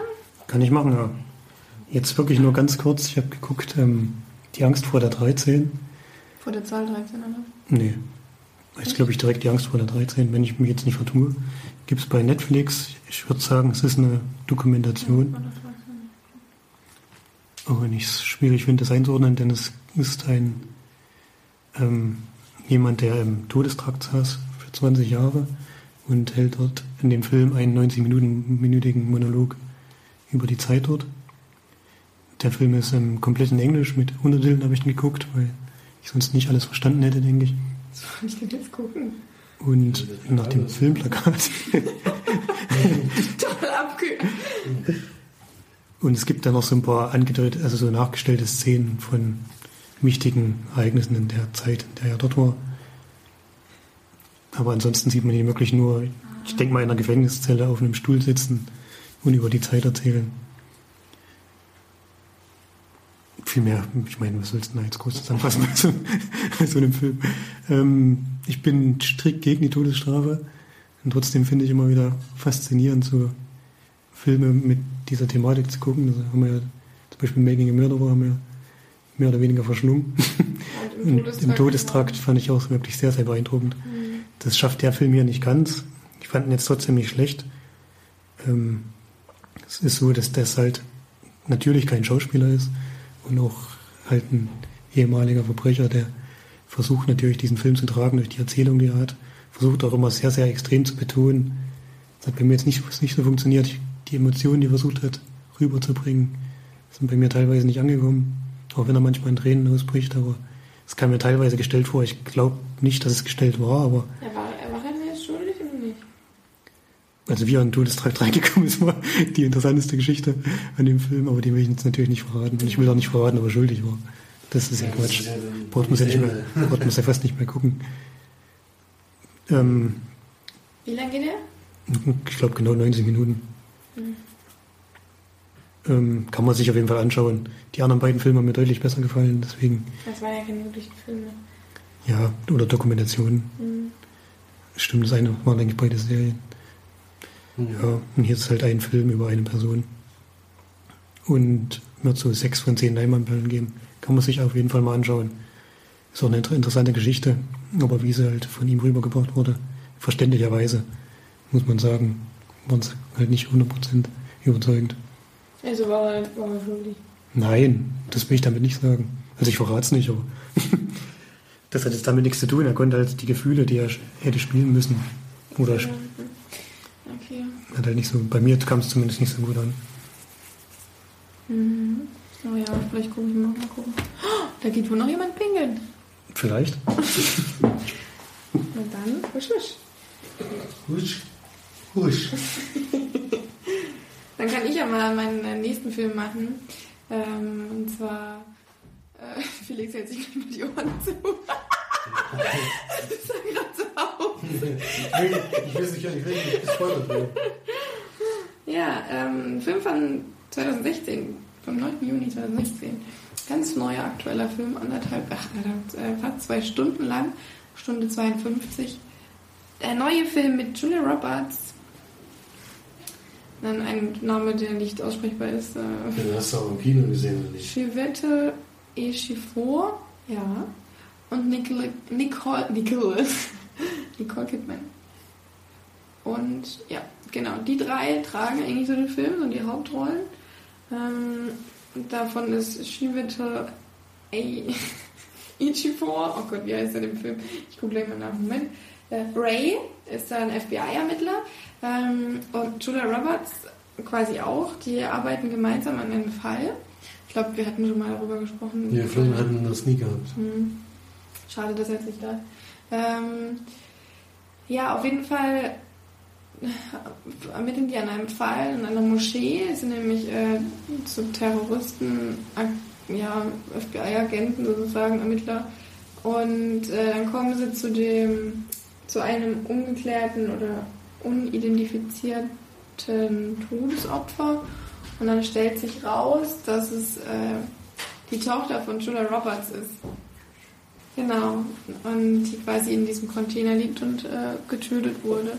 Kann ich machen, ja. Jetzt wirklich nur ganz kurz. Ich habe geguckt, ähm, die Angst vor der 13. Vor der Zahl 13, oder? Nee. Jetzt glaube ich direkt die Angst vor der 13, wenn ich mich jetzt nicht vertue. Gibt es bei Netflix. Ich würde sagen, es ist eine Dokumentation. Auch wenn ich es schwierig finde, das einzuordnen, denn es ist ein ähm, jemand, der im Todestrakt saß für 20 Jahre und hält dort in dem Film einen 90-minütigen Monolog über die Zeit dort. Der Film ist ähm, komplett in Englisch, mit Untertiteln habe ich ihn geguckt, weil ich sonst nicht alles verstanden hätte, denke ich. Soll ich denn jetzt gucken? Und nach dem Filmplakat. Total abkühlen. Und es gibt dann noch so ein paar angedeutet, also so nachgestellte Szenen von wichtigen Ereignissen in der Zeit, in der er dort war. Aber ansonsten sieht man ihn wirklich nur, ich denke mal, in einer Gefängniszelle auf einem Stuhl sitzen und über die Zeit erzählen. Viel mehr, ich meine, was willst du da jetzt groß zusammenfassen bei so, bei so einem Film? Ähm, ich bin strikt gegen die Todesstrafe und trotzdem finde ich immer wieder faszinierend, so Filme mit dieser Thematik zu gucken. Also haben wir ja zum Beispiel Making a Murderer haben wir mehr oder weniger verschlungen. Und [LAUGHS] Und im Todestrakt fand ich auch wirklich sehr, sehr beeindruckend. Mhm. Das schafft der Film hier nicht ganz. Ich fand ihn jetzt trotzdem nicht schlecht. Ähm, es ist so, dass das halt natürlich kein Schauspieler ist und auch halt ein ehemaliger Verbrecher, der versucht natürlich diesen Film zu tragen durch die Erzählung, die er hat. Versucht auch immer sehr, sehr extrem zu betonen. Das hat bei mir jetzt nicht, nicht so funktioniert. Die Emotionen, die er versucht hat, rüberzubringen, sind bei mir teilweise nicht angekommen. Auch wenn er manchmal in Tränen ausbricht, aber es kam mir teilweise gestellt vor. Ich glaube nicht, dass es gestellt war, aber Er war, er war er jetzt schuldig oder nicht? Also wie er in den Todestrakt reingekommen ist, war die interessanteste Geschichte an dem Film, aber die will ich jetzt natürlich nicht verraten. Und ich will auch nicht verraten, ob er schuldig war. Das ist ja Quatsch. Braucht man ja, nicht mehr, braucht man ja fast nicht mehr gucken. Ähm, Wie lange geht er? ich glaube genau 90 Minuten. Ähm, kann man sich auf jeden Fall anschauen. Die anderen beiden Filme haben mir deutlich besser gefallen, deswegen, Das waren ja keine wirklichen Filme. ja, oder Dokumentationen. Mhm. Stimmt, das eine waren eigentlich beide Serien. Ja, und hier ist halt ein Film über eine Person. Und wird so sechs von zehn Leinwandperlen geben. Kann man sich auf jeden Fall mal anschauen. Ist auch eine inter- interessante Geschichte, aber wie sie halt von ihm rübergebracht wurde, verständlicherweise, muss man sagen, waren sie halt nicht 100% überzeugend. Also war er, war er schuldig. Nein, das will ich damit nicht sagen. Also ich verrate es nicht, aber [LAUGHS] das hat jetzt damit nichts zu tun. Er konnte halt die Gefühle, die er hätte spielen müssen, oder Ja. Hat halt nicht so, bei mir kam es zumindest nicht so gut an. Mhm. Oh ja, vielleicht gucke ich mal, mal gucken. Oh, da geht wohl noch jemand pingeln. Vielleicht. Na dann, husch, husch. Husch. Husch. [LAUGHS] Dann kann ich ja mal meinen äh, nächsten Film machen. Ähm, und zwar, äh, Felix hält sich gleich mal die Ohren zu. Das sah gerade so aus. Ich will, ich will sicher, ich will nicht gespoilert werden. Ja, ähm, Film von 2016, vom 9. Juni 2016. Ganz neuer, aktueller Film, anderthalb, ach, verdammt, äh, fast zwei Stunden lang, Stunde 52. Der neue Film mit Julia Roberts. Dann ein Name, der nicht aussprechbar ist. Äh, Den hast du auch im Kino gesehen, oder nicht? Chivette Echifor, ja. Und Nicole, Nicole, Nicole, [LAUGHS] Nicole Kidman. Und ja, genau, die drei tragen eigentlich so den Film und die Hauptrollen. Ähm, davon ist Chivette Echifor, [LAUGHS] oh Gott, wie heißt er im Film? Ich gucke gleich mal nach, Moment. Äh, Ray ist ein FBI-Ermittler ähm, und Julia Roberts quasi auch. Die arbeiten gemeinsam an einem Fall. Ich glaube, wir hatten schon mal darüber gesprochen. Ja, Florian hatten das nie gehabt. Hm. Schade, dass er jetzt nicht da ist. Ähm, ja, auf jeden Fall ermitteln die an einem Fall in einer Moschee. Es sind nämlich äh, zu Terroristen, ja, FBI-Agenten sozusagen, Ermittler. Und äh, dann kommen sie zu dem, zu einem ungeklärten oder unidentifizierten Todesopfer. Und dann stellt sich raus, dass es äh, die Tochter von Julia Roberts ist. Genau. Und die quasi in diesem Container liegt und äh, getötet wurde.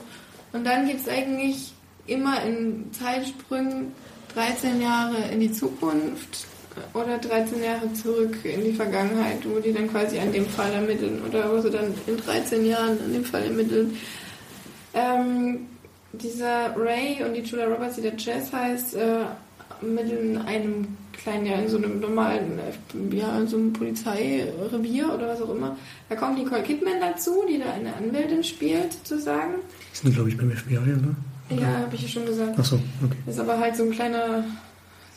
Und dann gibt es eigentlich immer in Zeitsprüngen 13 Jahre in die Zukunft oder 13 Jahre zurück in die Vergangenheit, wo die dann quasi an dem Fall ermitteln oder wo sie dann in 13 Jahren an dem Fall ermitteln. Ähm, dieser Ray und die Julia Roberts, die der Jazz heißt, äh, in einem kleinen, ja, in so einem normalen, äh, ja, in so einem Polizeirevier oder was auch immer. Da kommt Nicole Kidman dazu, die da eine Anwältin spielt, sozusagen. Die sind, glaube ich, beim FBI, oder? Ja, habe ich ja schon gesagt. Achso, okay. Ist aber halt so ein kleiner,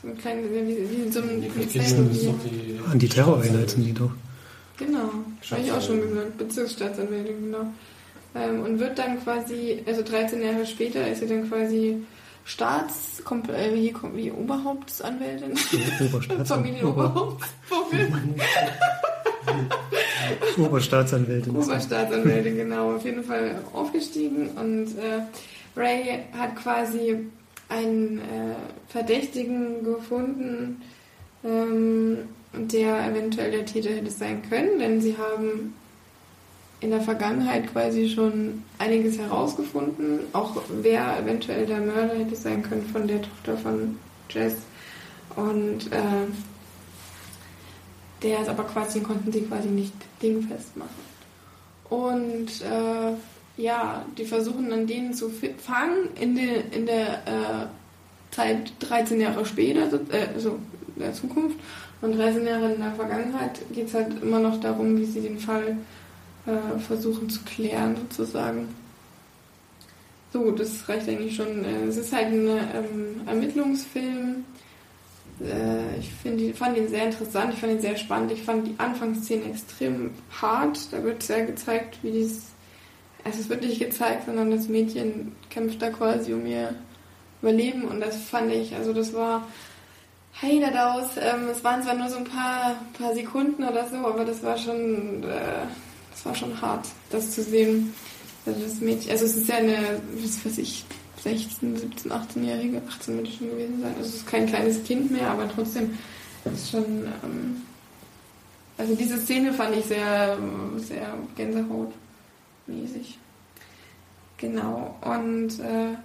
So ein kleines, wie, wie so ein ist die. Antiterror-Einheit sind die doch. Genau, habe ich auch schon gesagt. Bezirksstaatsanwältin, genau. Ähm, und wird dann quasi, also 13 Jahre später ist sie dann quasi Staats, äh, wie, kommt- wie Oberhauptsanwältin. Oberstaatsanwältin. Familienoberhaupt. Oberstaatsanwältin. Oberstaatsanwältin, genau. Auf jeden Fall aufgestiegen und äh, Ray hat quasi einen äh, Verdächtigen gefunden, ähm, der eventuell der Täter hätte sein können, denn sie haben in der Vergangenheit quasi schon einiges herausgefunden, auch wer eventuell der Mörder hätte sein können von der Tochter von Jess. Und äh, der ist aber quasi, konnten sie quasi nicht dingfest machen. Und äh, ja, die versuchen dann den zu fangen in, der in der äh, Zeit 13 Jahre später, so, äh, so in der Zukunft. Und 13 Jahre in der Vergangenheit geht es halt immer noch darum, wie sie den Fall äh, versuchen zu klären, sozusagen. So, das reicht eigentlich schon. Äh, Es ist halt ein ähm, Ermittlungsfilm. Äh, ich find, fand ihn sehr interessant, ich fand ihn sehr spannend. Ich fand die Anfangsszene extrem hart. Da wird sehr gezeigt, wie dies. Also es wird nicht gezeigt, sondern das Mädchen kämpft da quasi um ihr Überleben und das fand ich, also das war hey da daus. Ähm, es waren zwar nur so ein paar, paar Sekunden oder so, aber das war schon, äh, das war schon hart, das zu sehen. Also das Mädchen, also es ist ja eine, was weiß ich, 16, 17, 18-Jährige, 18 wird es schon gewesen sein. Also es ist kein kleines Kind mehr, aber trotzdem ist schon, ähm, also diese Szene fand ich sehr, sehr Gänsehautmäßig. Genau. Und äh,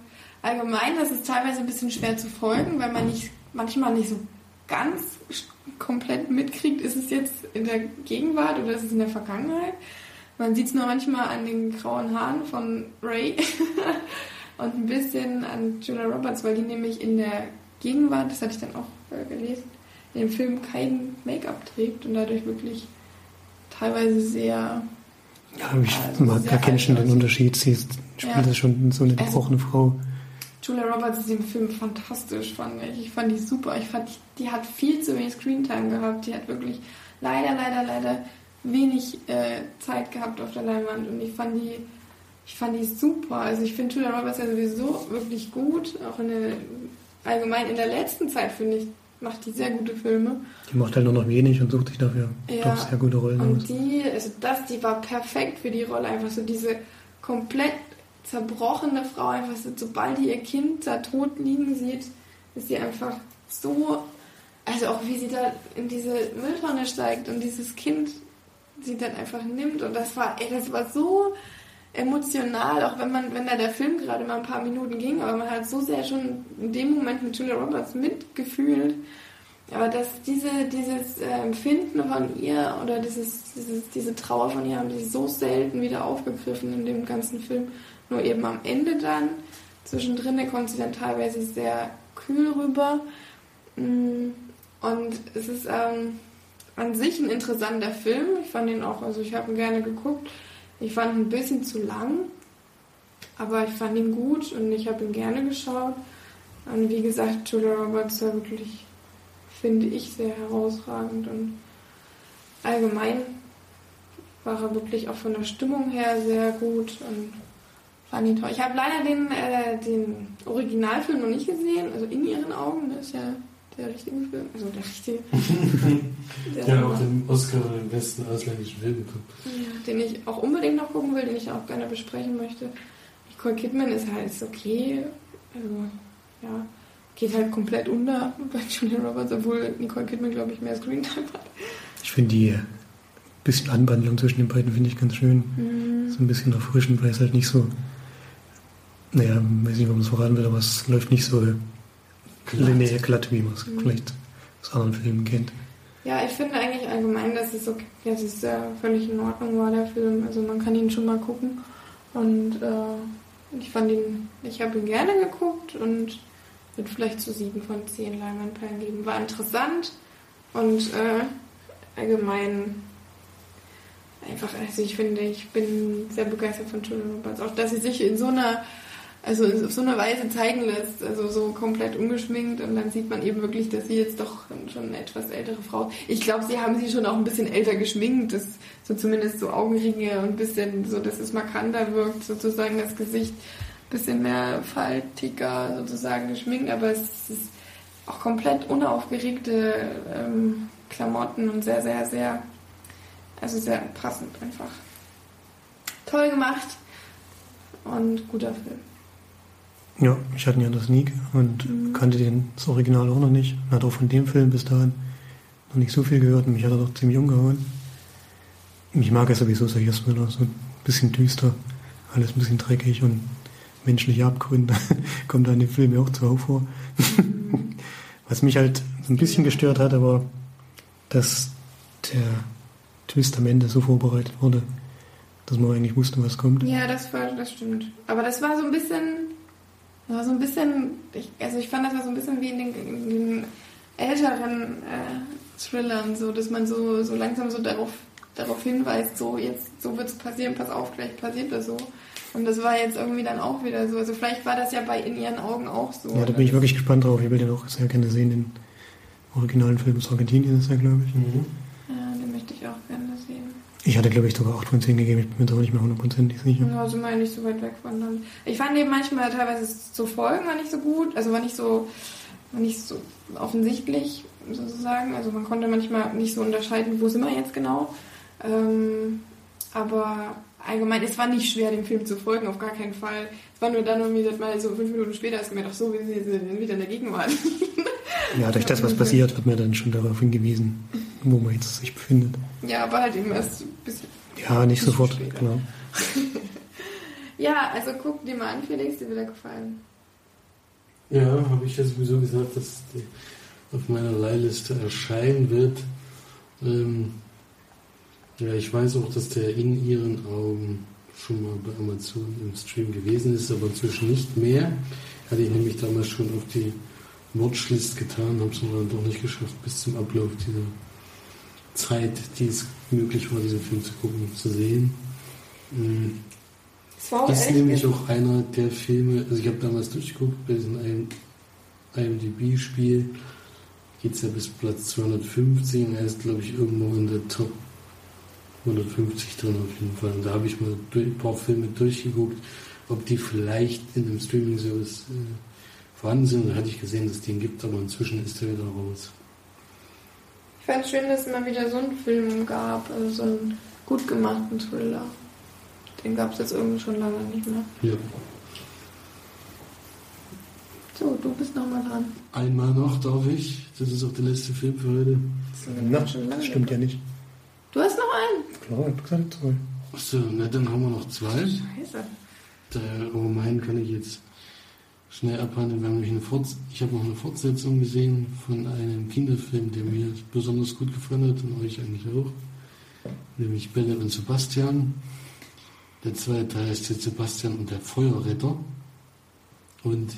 allgemein, das ist teilweise ein bisschen schwer zu folgen, weil man nicht, manchmal nicht so ganz komplett mitkriegt, ist es jetzt in der Gegenwart oder ist es in der Vergangenheit. Man sieht es nur manchmal an den grauen Haaren von Ray [LAUGHS] und ein bisschen an Julia Roberts, weil die nämlich in der Gegenwart, das hatte ich dann auch äh, gelesen, in dem Film kein Make-up trägt und dadurch wirklich teilweise sehr Ja, ich Also mag, erkenne schon den Unterschied. Sie spielt Ja. schon so eine Also- gebrochene Frau. Julia Roberts ist im Film fantastisch, fand ich. Ich fand die super. Ich fand, die, hat viel zu wenig Screentime gehabt. Die hat wirklich leider, leider, leider wenig äh, Zeit gehabt auf der Leinwand. Und ich fand die, ich fand die super. Also ich finde Julia Roberts ja sowieso wirklich gut. Auch in der, allgemein in der letzten Zeit, finde ich, macht die sehr gute Filme. Die macht halt nur noch wenig und sucht sich dafür Ja. doch sehr gute Rollen aus. Und die, also das, die war perfekt für die Rolle. Einfach so diese komplett zerbrochene Frau, einfach so, sobald die ihr Kind da tot liegen sieht, ist sie einfach so, also auch wie sie da in diese Mülltonne steigt und dieses Kind sie dann einfach nimmt und das war, ey, das war so emotional, auch wenn man, wenn da der Film gerade mal ein paar Minuten ging, aber man hat so sehr schon in dem Moment mit Julia Roberts mitgefühlt. Aber dass diese, dieses Empfinden von ihr oder dieses, dieses, diese Trauer von ihr haben sie so selten wieder aufgegriffen in dem ganzen Film. Nur eben am Ende dann. Zwischendrin kommt sie dann teilweise sehr kühl rüber. Mm, Und es ist ähm, an sich ein interessanter Film. Ich fand ihn auch, also ich habe ihn gerne geguckt. Ich fand ihn ein bisschen zu lang, aber ich fand ihn gut und ich habe ihn gerne geschaut. Und wie gesagt, Julia Roberts war wirklich finde ich sehr herausragend und allgemein war er wirklich auch von der Stimmung her sehr gut und fand ihn toll. Ich habe leider den, äh, den Originalfilm noch nicht gesehen, also in ihren Augen, das ist ja der richtige Film, also der richtige. [LAUGHS] der, hat auch den Oscar für den besten ausländischen Film bekommen. ja, den ich auch unbedingt noch gucken will, den ich auch gerne besprechen möchte. Nicole Kidman ist halt ist okay, also ja, geht halt komplett unter [LAUGHS] bei Julia Roberts, obwohl Nicole Kidman, glaube ich, mehr Screentime hat. Ich finde die bisschen Anwandlung zwischen den beiden finde ich ganz schön. Mhm. So ein bisschen erfrischend, weil es halt nicht so, naja, weiß nicht, ob man es verraten will, aber es läuft nicht so linear glatt, wie man es Mhm. vielleicht aus anderen Filmen kennt. Ja, ich finde eigentlich allgemein, dass es okay, dass es äh, völlig in Ordnung war, der Film. Also man kann ihn schon mal gucken. Und äh, ich fand ihn, ich habe ihn gerne geguckt und würde vielleicht zu sieben von zehn Leinwandperlen geben. War interessant und äh, allgemein einfach, also ich finde, ich bin sehr begeistert von Julia Roberts. Auch, dass sie sich in so einer also auf so eine Weise zeigen lässt, also so komplett ungeschminkt und dann sieht man eben wirklich, dass sie jetzt doch schon eine etwas ältere Frau. Ich glaube, sie haben sie schon auch ein bisschen älter geschminkt, das so zumindest so Augenringe und ein bisschen so, dass es markanter wirkt, sozusagen das Gesicht ein bisschen mehr faltiger sozusagen geschminkt, aber es ist auch komplett unaufgeregte ähm, Klamotten und sehr, sehr, sehr, also sehr passend einfach. Toll gemacht und guter Film. Ja, ich hatte ihn ja das Sneak und mhm. kannte den, das Original auch noch nicht. Hat auch von dem Film bis dahin noch nicht so viel gehört und mich hat er doch ziemlich umgehauen. Ich mag ja sowieso solche Thriller, so ein bisschen düster, alles ein bisschen dreckig und menschliche Abgründe [LAUGHS] kommt da in dem Film ja auch zuhauf vor. [LAUGHS] Was mich halt so ein bisschen gestört hat, war, dass der Twist am Ende so vorbereitet wurde, dass man eigentlich wusste, was kommt. Ja, das war, das stimmt. Aber das war so ein bisschen war so ein bisschen, ich, also ich fand das war so ein bisschen wie in den, in den älteren äh, Thrillern, so, dass man so, so langsam so darauf, darauf hinweist, so jetzt, so wird es passieren, pass auf, gleich passiert das so. Und das war jetzt irgendwie dann auch wieder so. Also vielleicht war das ja bei in ihren Augen auch so. Ja, da bin ich wirklich gespannt drauf. Ich will den auch sehr gerne sehen, den originalen Film aus Argentinien ist er, glaube ich. Mhm. Ich hatte, glaube ich, sogar 8 von 10 gegeben. Ich bin mir da nicht mehr hundertprozentig sicher. Ja, sind wir ja nicht so weit weg von dann. Ich fand eben manchmal teilweise zu folgen war nicht so gut. Also war nicht so, war nicht so offensichtlich sozusagen. Also man konnte manchmal nicht so unterscheiden, wo sind wir jetzt genau. Ähm, aber allgemein, es war nicht schwer, dem Film zu folgen, auf gar keinen Fall. Es war nur dann irgendwie mal so fünf Minuten später, als ich mir gedacht, so, wir sind wieder in der Gegenwart. Ja, durch das, was [LAUGHS] passiert, wird mir dann schon darauf hingewiesen, wo man jetzt sich befindet. Ja, aber halt eben erst ein bisschen. Ja, nicht sofort, später. genau. [LAUGHS] ja, also guck dir mal an, Felix, dir wird er gefallen. Ja, habe ich ja sowieso gesagt, dass die auf meiner Leihliste erscheinen wird. Ähm, ja, ich weiß auch, dass der in ihren Augen schon mal bei Amazon im Stream gewesen ist, aber inzwischen nicht mehr. Hatte ich nämlich damals schon auf die Watchlist getan, habe es aber dann doch nicht geschafft, bis zum Ablauf dieser Zeit, die es möglich war, diesen Film zu gucken, zu sehen. Mhm. Das ist nämlich auch einer der Filme, also ich habe damals durchgeguckt, bei diesem IMDb-Spiel geht es ja bis Platz 250 er ist, glaube ich, irgendwo in der Top 150 drin auf jeden Fall. Und da habe ich mal ein paar Filme durchgeguckt, ob die vielleicht in einem Streaming-Service äh, vorhanden sind. Da hatte ich gesehen, dass es den gibt, aber inzwischen ist er wieder raus. Ich fand es schön, dass es mal wieder so einen Film gab, also so einen gut gemachten Thriller. Den gab es jetzt irgendwie schon lange nicht mehr. Ja. So, du bist nochmal dran. Einmal noch darf ich. Das ist auch der letzte Film für heute. Das, Na, das stimmt ja nicht. Du hast noch einen? Klar, ich habe gesagt zwei. Achso, na dann haben wir noch zwei. Scheiße. Der, oh mein, kann ich jetzt schnell abhandeln. Wir haben eine Forts ich habe noch eine Fortsetzung gesehen von einem Kinderfilm, der mir besonders gut gefallen hat und euch eigentlich auch. Nämlich Belle und Sebastian. Der zweite Teil heißt jetzt Sebastian und der Feuerretter. Und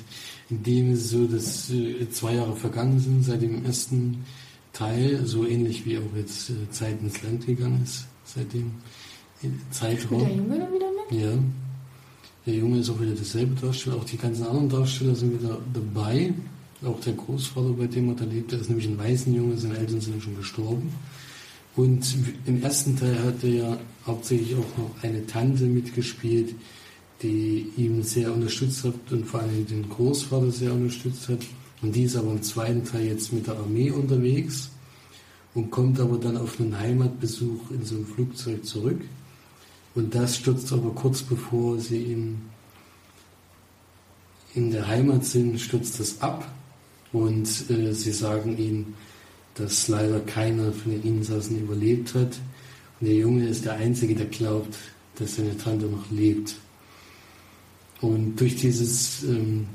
in dem ist es so, dass äh, zwei Jahre vergangen sind seit dem ersten Teil, so ähnlich wie auch jetzt äh, Zeit ins Land gegangen ist, seit dem äh, Zeitraum. Spielt der Junge dann wieder mit? Ja. Der Junge ist auch wieder derselbe Darsteller, auch die ganzen anderen Darsteller sind wieder dabei. Auch der Großvater, bei dem er da lebt, der ist nämlich ein weißen Junge, seine Eltern sind schon gestorben. Und im ersten Teil hat er ja hauptsächlich auch noch eine Tante mitgespielt, die ihn sehr unterstützt hat und vor allem den Großvater sehr unterstützt hat. Und die ist aber im zweiten Teil jetzt mit der Armee unterwegs und kommt aber dann auf einen Heimatbesuch in so einem Flugzeug zurück und das stürzt aber kurz bevor sie in, in der Heimat sind, stürzt das ab. Und äh, sie sagen ihnen, dass leider keiner von den Insassen überlebt hat. Und der Junge ist der Einzige, der glaubt, dass seine Tante noch lebt. Und durch, dieses, ähm,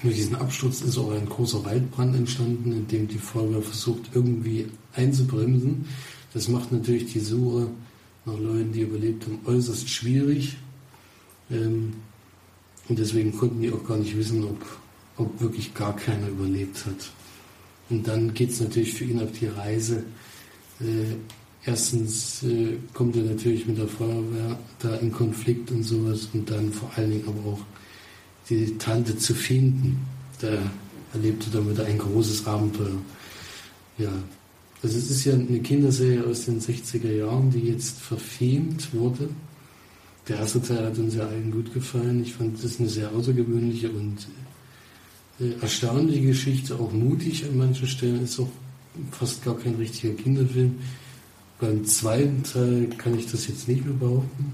durch diesen Absturz ist auch ein großer Waldbrand entstanden, in dem die Feuerwehr versucht, irgendwie einzubremsen. Das macht natürlich die Suche nach Leuten, die überlebt haben, äußerst schwierig. Ähm, und deswegen konnten die auch gar nicht wissen, ob, ob wirklich gar keiner überlebt hat. Und dann geht es natürlich für ihn auf die Reise. Äh, erstens äh, kommt er natürlich mit der Feuerwehr da in Konflikt und sowas und dann vor allen Dingen aber auch die Tante zu finden. Da erlebte dann wieder ein großes Abenteuer. Ja, also es ist ja eine Kinderserie aus den 60er Jahren, die jetzt verfilmt wurde. Der erste Teil hat uns ja allen gut gefallen. Ich fand das eine sehr außergewöhnliche und äh, erstaunliche Geschichte, auch mutig an manchen Stellen. Ist auch fast gar kein richtiger Kinderfilm. Beim zweiten Teil kann ich das jetzt nicht mehr behaupten,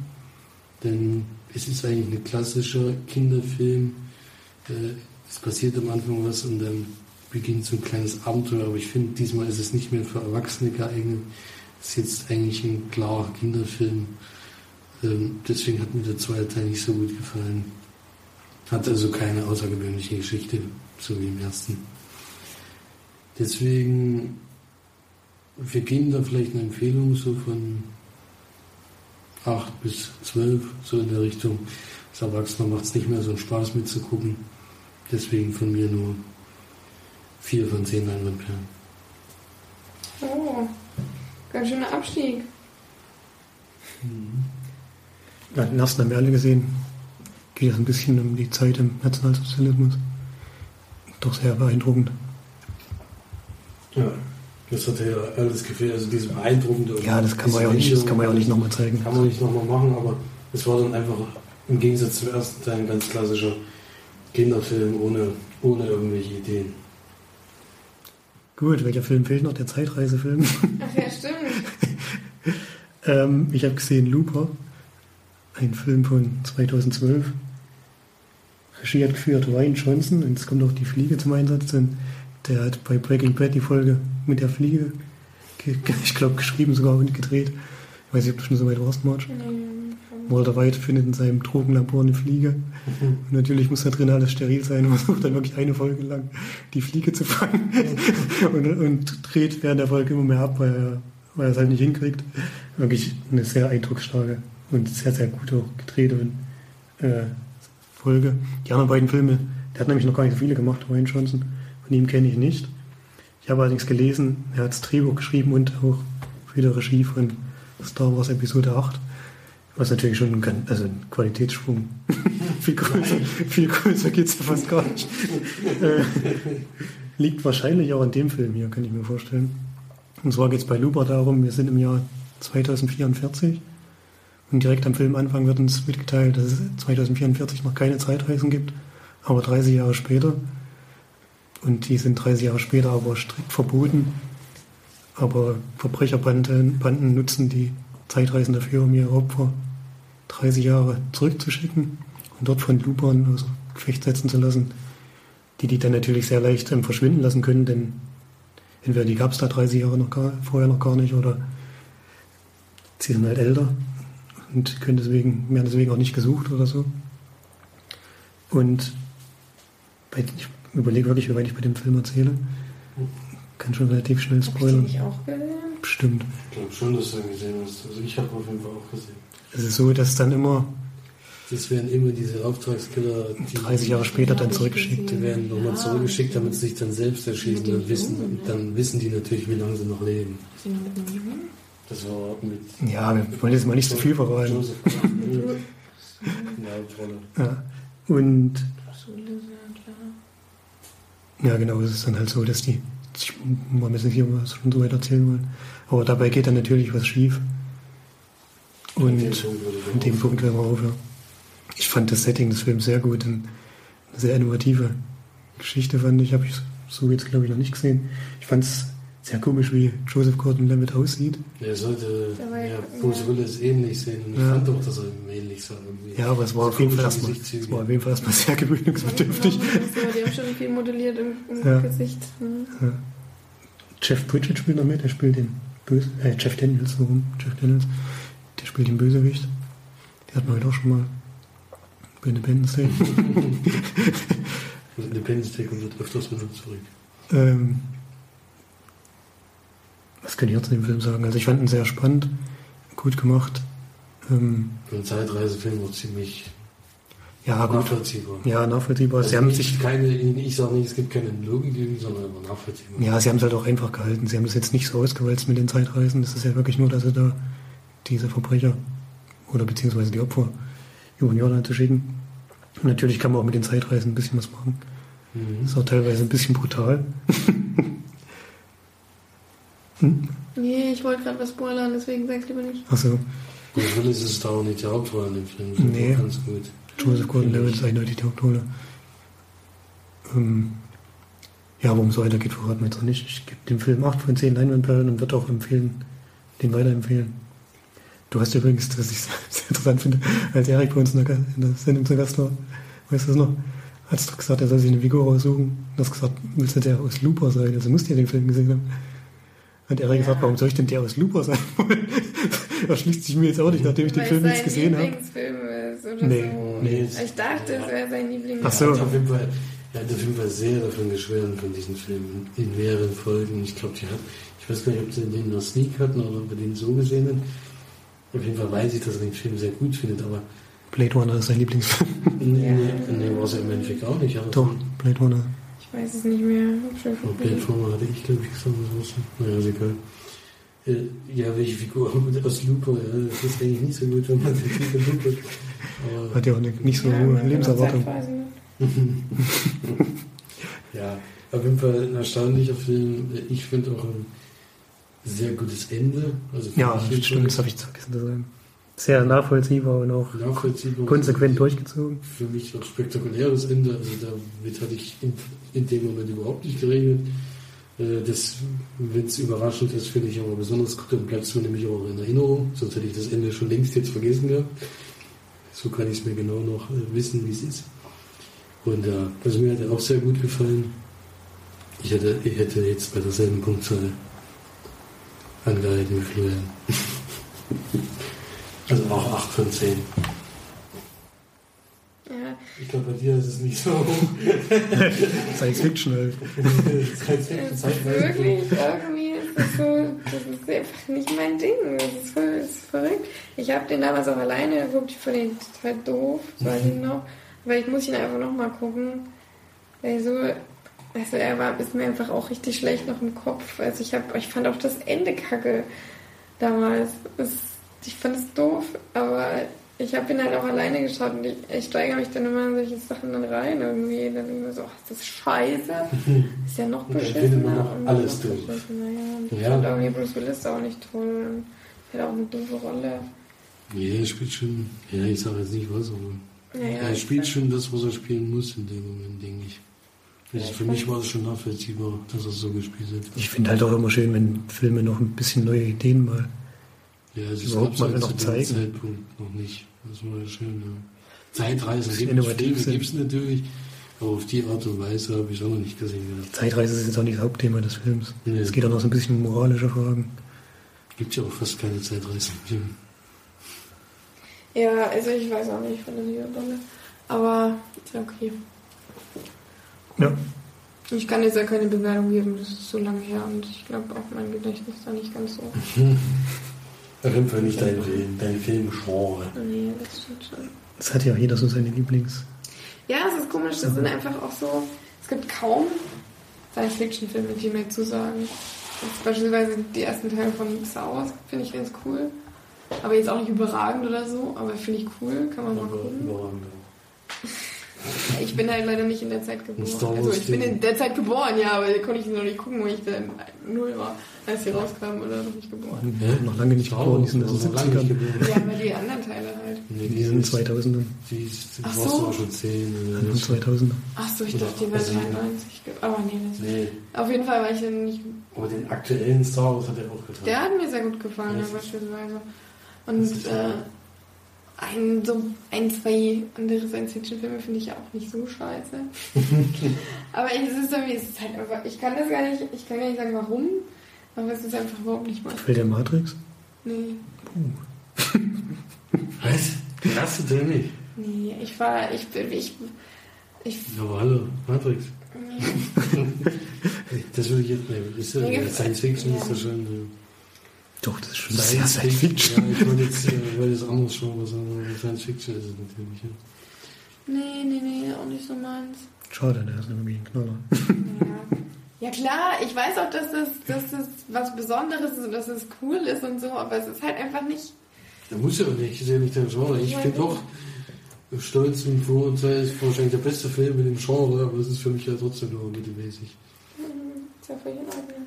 denn es ist eigentlich ein klassischer Kinderfilm. Äh, es passiert am Anfang was und dann beginnt so ein kleines Abenteuer, aber ich finde, diesmal ist es nicht mehr für Erwachsene geeignet. Es ist jetzt eigentlich ein klarer Kinderfilm. Ähm, deswegen hat mir der zweite Teil nicht so gut gefallen. Hat also keine außergewöhnliche Geschichte, so wie im ersten. Deswegen für Kinder vielleicht eine Empfehlung so von 8 bis 12, so in der Richtung. Als Erwachsener macht es nicht mehr so einen Spaß mitzugucken. Deswegen von mir nur 4 von 10 Leinwandperlen. Oh, ganz schöner Abstieg. Mhm. Ja, den ersten haben wir alle gesehen. Geht es ein bisschen um die Zeit im Nationalsozialismus. Doch sehr beeindruckend. Ja, das hat ja alles gefehlt. Also diese beeindruckende. Ja, das kann man ja auch nicht, das kann man ja auch nicht nochmal zeigen. Kann man nicht nochmal machen, aber es war dann einfach im Gegensatz zum ersten Teil ein ganz klassischer Kinderfilm ohne, ohne irgendwelche Ideen. Gut, welcher Film fehlt noch? Der Zeitreisefilm. Ach ja, stimmt. [LAUGHS] ähm, ich habe gesehen Looper, ein Film von 2012. Regie hat geführt Ryan Johnson und es kommt auch die Fliege zum Einsatz. Denn der hat bei Breaking Bad die Folge mit der Fliege, [LAUGHS] ich glaube, geschrieben sogar und gedreht. Ich weiß nicht, ob du schon so weit warst, Marge. Nee, Walter White findet in seinem Drogenlabor eine Fliege. Und natürlich muss da drin alles steril sein und [LAUGHS] versucht dann wirklich eine Folge lang die Fliege zu fangen. und, und dreht während der Folge immer mehr ab, weil er, weil er es halt nicht hinkriegt. Wirklich eine sehr eindrucksstarke und sehr, sehr gut auch gedrehte äh, Folge. Die anderen beiden Filme, der hat nämlich noch gar nicht so viele gemacht, Ryan Johnson. Von ihm kenne ich nicht. Ich habe allerdings gelesen, er hat das Drehbuch geschrieben und auch für die Regie von Star Wars Episode 8. Was natürlich schon ein, also ein Qualitätssprung. [LAUGHS] viel größer, viel größer geht es ja fast gar nicht. äh, liegt wahrscheinlich auch an dem Film hier, kann ich mir vorstellen. Und zwar geht es bei Looper darum, wir sind im Jahr 2044 und direkt am Filmanfang wird uns mitgeteilt, dass es 2044 noch keine Zeitreisen gibt, aber 30 Jahre später. Und die sind 30 Jahre später aber strikt verboten. Aber Verbrecherbanden Banden nutzen die Zeitreisen dafür, um ihre Opfer 30 Jahre zurückzuschicken und dort von Lupern außer Gefecht setzen zu lassen, die die dann natürlich sehr leicht ähm, verschwinden lassen können, denn entweder die gab es da 30 Jahre noch gar, vorher noch gar nicht oder sie sind halt älter und können deswegen, werden deswegen auch nicht gesucht oder so. Und ich überlege wirklich, wie weit ich bei dem Film erzähle. Kann schon relativ schnell Hab ich spoilern. nicht auch gesehen? Bestimmt. Ich glaube schon, dass du ihn gesehen hast. Also ich habe auf jeden Fall auch gesehen. Es ist so, dass dann immer Das werden immer diese Auftragskiller, die 30 Jahre später dann zurückgeschickt. Die werden nochmal zurückgeschickt, damit sie sich dann selbst erschießen. Dann wissen, dann wissen die natürlich, wie lange sie noch leben. Das war mit Ja, wir wollen jetzt mal nicht so viel verraten. Joseph. [LAUGHS] Ja. Und ja, genau, es ist dann halt so, dass die, ich wollen jetzt nicht hier was schon so weit erzählen wollen, aber dabei geht dann natürlich was schief. Und an dem Punkt hören wir auf. Ja. Ich fand das Setting des Films sehr gut und eine sehr innovative Geschichte fand ich. Habe ich so jetzt, glaube ich, noch nicht gesehen. Ich fand es sehr komisch, wie Joseph Gordon-Levitt aussieht. Er sollte Der ja- ja, Bruce Willis ähnlich sehen. Ich Ja. fand auch, dass er ihm ähnlich sah. Irgendwie. Ja, aber es war, auf jeden Fall erstmal, es war auf jeden Fall erstmal sehr gewöhnungsbedürftig. Die haben schon viel modelliert im, im Ja. Gesicht. Ne? Jeff Bridget spielt noch mit, er spielt den Böse, äh, Jeff Daniels, so rum, Jeff Daniels, der spielt den Bösewicht. Die hat man heute auch schon mal bei Independence Day. Und [LAUGHS] Independence Day kommt öfters wieder zurück. ähm, was kann ich jetzt zu dem Film sagen? Also ich fand ihn sehr spannend, gut gemacht. Ähm, Ein Zeitreisefilm war ziemlich ja, gut. nachvollziehbar. Ja, nachvollziehbar. Sie Also haben nicht sich, keine, ich sage nicht, es gibt keine Logik, sondern aber nachvollziehbar. ja, sie haben es halt auch einfach gehalten. Sie haben das jetzt nicht so ausgewalzt mit den Zeitreisen. Das ist ja wirklich nur, dass sie da diese Verbrecher oder beziehungsweise die Opfer über den Jordan zu schicken. Und natürlich kann man auch mit den Zeitreisen ein bisschen was machen. Mhm. Ist auch teilweise ein bisschen brutal. [LAUGHS] Nee, ich wollte gerade was spoilern, deswegen sag's lieber nicht. Achso, Willis ist da auch nicht die Hauptrolle in dem Film. Das Nee. auch Ganz gut. Joseph Gordon-Levitt ist eindeutig die Hauptrolle. Ähm, ja, worum es weitergeht, verraten wir jetzt noch nicht. Ich gebe dem Film 8 von 10 Leinwandperlen und würde auch empfehlen, den weiterempfehlen. Du hast übrigens, was ich [LAUGHS] sehr interessant finde, als Erik bei uns in der, in der Sendung zu Gast war, weißt du das noch? Hast du gesagt, er soll sich eine Figur raussuchen? Du hast gesagt, müsste der aus Looper sein, also musst du ja den Film gesehen haben. Hat Erik Ja. gesagt, warum soll ich denn der aus Looper sein wollen? [LAUGHS] Erschließt sich mir jetzt auch nicht, nachdem ich den Film jetzt gesehen habe. Nee, so. nee. Ich dachte, es wäre sein Lieblingsfilm. Ach so. Er hat auf jeden Fall, er hat auf jeden Fall sehr davon geschwärmt, von diesen Filmen, in mehreren Folgen. Ich glaube, die hat, ich weiß gar nicht, ob sie den noch Sneak hatten oder ob wir den so gesehen haben. Auf jeden Fall weiß ich, dass er den Film sehr gut findet, aber Blade Runner ist sein Lieblingsfilm. nee, Ja. nee, nee war es ja im Endeffekt auch nicht. Doch, Blade Runner. Ich weiß es nicht mehr. Vergessen. Plattformer hatte ich, glaube ich, gesagt, was? Naja, ist egal. Äh, Ja, welche Figur [LAUGHS] aus Lupo? Ja, das ist eigentlich nicht so gut, wenn man den Titel Lupo. Aber Hat ja auch eine, nicht so Ja, hohe Lebenserwartung. Zeitreisen. [LAUGHS] Ja, auf jeden Fall ein erstaunlicher Film. Ich finde auch ein sehr gutes Ende. Also für Ja, stimmt, das habe ich vergessen zu sagen. Sehr nachvollziehbar und auch nachvollziehbar. konsequent durchgezogen. Für mich auch spektakuläres Ende. Also damit hatte ich in, in dem Moment überhaupt nicht gerechnet. Äh, Das, wenn es überraschend ist, finde ich aber besonders gut. Dann bleibt es mir nämlich auch in Erinnerung. Sonst hätte ich das Ende schon längst jetzt vergessen gehabt. So kann ich es mir genau noch äh, wissen, wie es ist. Und ja, also mir hat er auch sehr gut gefallen. Ich hätte, ich hätte jetzt bei derselben Punktzahl angehalten wie Florian. [LAUGHS] also auch 8 von 10. Ja, Ich glaube, bei dir ist es nicht so. [LAUGHS] Science Fiction halt. Science es Fiction, wirklich, irgendwie ist das so, das ist einfach nicht mein Ding. Das ist, voll, das ist verrückt. Ich habe den damals auch alleine geguckt, ich fand den total doof, weiß ich noch. Aber ich muss ihn einfach nochmal gucken. Weil so, also er war, ist mir einfach auch richtig schlecht noch im Kopf. Also ich hab, ich fand auch das Ende kacke damals. Es, ich fand es doof, aber ich habe ihn halt auch alleine geschaut und ich, ich steigere mich dann immer in solche Sachen dann rein irgendwie. Dann mir so, ach, ist das scheiße. [LAUGHS] Ist ja noch beschissener. noch alles noch doof. beschissener, Ja. Und ich Ja. fand irgendwie Bruce Willis auch nicht toll. Und er hat auch eine doofe Rolle. Ja, er spielt schon, ja, ich sage jetzt nicht was, aber Naja, er ich spielt schon das, was er spielen muss in dem Moment, denke ich. Also Ja, ich für mich war es schon nachvollziehbar, dass er so gespielt hat. Ich finde halt auch immer schön, wenn Filme noch ein bisschen neue Ideen mal. Ja, also es Überhaupt gab mal halt noch zu dem zeigen. Zeitpunkt noch nicht. Das war ja schön, ja. Zeitreisen gibt es Innovativ Filme, sind. gibt es natürlich, aber auf die Art und Weise habe ich es auch noch nicht gesehen. gehabt. Zeitreise ist jetzt auch nicht das Hauptthema des Films. Nee. Es geht auch noch so ein bisschen um moralische Fragen. Gibt ja auch fast keine Zeitreisen. im Film. Ja, also ich weiß auch nicht, das nicht so dolle. Aber ist ja okay. Ja, Ich kann jetzt ja keine Bewertung geben, das ist so lange her und ich glaube auch mein Gedächtnis ist da nicht ganz so. [LAUGHS] Auf jeden Fall nicht dein Film, dein Filmgenre. Nee, das stimmt schon. es hat ja auch jeder so seine Lieblings. Ja, es ist komisch, das sind einfach auch so. Es gibt kaum Science-Fiction-Filme, die mir zusagen. Jetzt beispielsweise die ersten Teile von Star Wars finde ich ganz cool. Aber jetzt auch nicht überragend oder so, aber finde ich cool, kann man mal gucken. Überragend. [LAUGHS] Ich bin halt leider nicht in der Zeit geboren. Also ich bin in der Zeit geboren, ja, aber da konnte ich noch nicht gucken, wo ich da null war, als sie rauskamen oder noch nicht geboren. Hä? Noch lange nicht geboren, die sind aus den noch lange nicht 70ern. geboren. Ja, aber die anderen Teile halt. Nee, Die sind 2000er, Die ist, Ach warst so. auch schon 10 oder Anfang was? 2000er. Achso, ich Oder dachte, die wären sieben. 93. ge- Aber nee, das Nee, Auf jeden Fall war ich dann nicht. aber den aktuellen Star Wars hat er auch getan. Der hat mir sehr gut gefallen, ja, beispielsweise. Und äh, ein, so ein, zwei andere Science-Fiction-Filme finde ich auch nicht so scheiße. [LAUGHS] aber ich, es ist irgendwie, es ist halt einfach, ich kann das gar nicht, ich kann gar nicht sagen, warum, aber es ist einfach überhaupt nicht mein. Fällt der Matrix? Nee. Was? Hast du denn nicht? Nee, ich war, ich bin, ich, ich, Aber hallo, Matrix. nee. Das würde ich jetzt nehmen. Ist ja, Science Fiction ja. ist ja schon. Doch, das ist Äh, schon sehr Science Fiction. Ja, ich wollte jetzt, äh, wollte jetzt anderes Genre sagen, aber Science Fiction ist es natürlich. Ja. Nee, nee, nee, auch nicht so meins. Schade, der ist irgendwie ein Knaller. Ja. Ja klar, ich weiß auch, dass das, dass das was Besonderes ist und dass es cool ist und so, aber es ist halt einfach nicht. Da muss ja nicht, ist ja nicht dein Genre. Ich Ja, finde auch, Stolz und Vorurteil ist wahrscheinlich der beste Film in dem Genre, aber es ist für mich ja trotzdem nur mittelmäßig. Mhm, Ist ja völlig in Ordnung.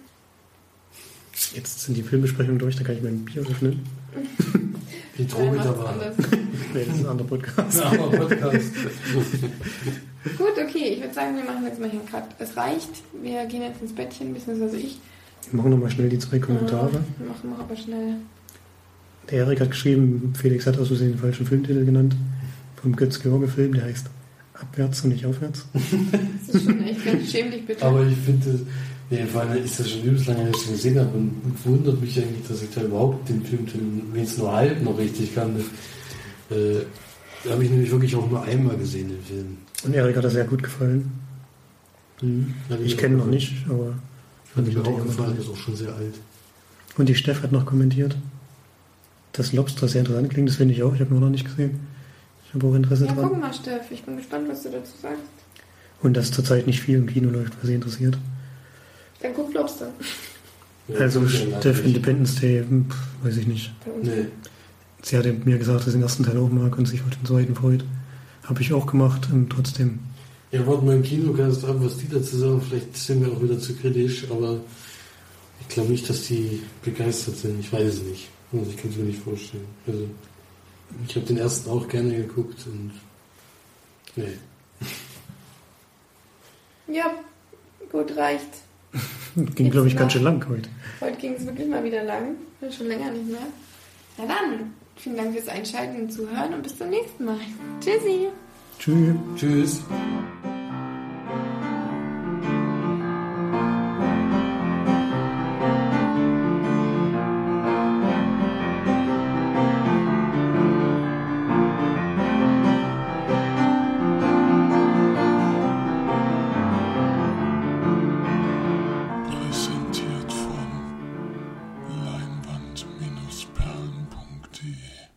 Jetzt sind die Filmbesprechungen durch, da kann ich mein Bier öffnen. [LAUGHS] Die Droge dabei. [LAUGHS] Nee, das ist ein anderer Podcast. Ja, aber Podcast. [LAUGHS] Gut, okay, ich würde sagen, wir machen jetzt mal hier einen Cut. Es reicht, wir gehen jetzt ins Bettchen, beziehungsweise ich. Wir machen nochmal schnell die zwei Kommentare. Ja, machen wir aber schnell. Der Erik hat geschrieben, Felix hat aus Versehen den falschen Filmtitel genannt. Vom Götz-George-Film, der heißt Abwärts und nicht Aufwärts. Das ist schon echt ganz schämlich, bitte. Aber ich finde, nee, vor allem ist das schon übelst lange, dass ich den gesehen habe und wundert mich eigentlich, dass ich da überhaupt den Film, wenn es nur halb noch richtig kann, äh, da habe ich nämlich wirklich auch nur einmal gesehen, den Film. Und Erik hat er sehr gut gefallen. Hat Ich kenne noch nicht, aber Hat mir auch gefallen. ist auch schon sehr alt. Und die Steff hat noch kommentiert, dass Lobster sehr interessant klingt. Das finde ich auch. Ich habe ihn noch nicht gesehen. Ich habe auch Interesse ja, dran. guck mal, Steff, ich bin gespannt, was du dazu sagst. Und dass zurzeit nicht viel im Kino läuft, was sie interessiert. Dann guck Lobster. Ja, also Steff. Independence Day, hm, weiß ich nicht. Nee. Sie hatte mir gesagt, dass sie den ersten Teil auch mag und sich auf den zweiten freut. Habe ich auch gemacht und trotzdem. Ja, warten wir im Kinocast ab, was die dazu sagen. Vielleicht sind wir auch wieder zu kritisch, aber ich glaube nicht, dass die begeistert sind. Ich weiß es nicht. Also ich kann es mir nicht vorstellen. Also ich habe den ersten auch gerne geguckt und nee. Ja, gut, reicht. [LAUGHS] Ging, glaube ich, ganz schön lang heute. Heute ging es wirklich mal wieder lang. Schon länger nicht mehr. Na dann, vielen Dank fürs Einschalten und Zuhören und bis zum nächsten Mal. Tschüssi. Tschüss. Tschüss.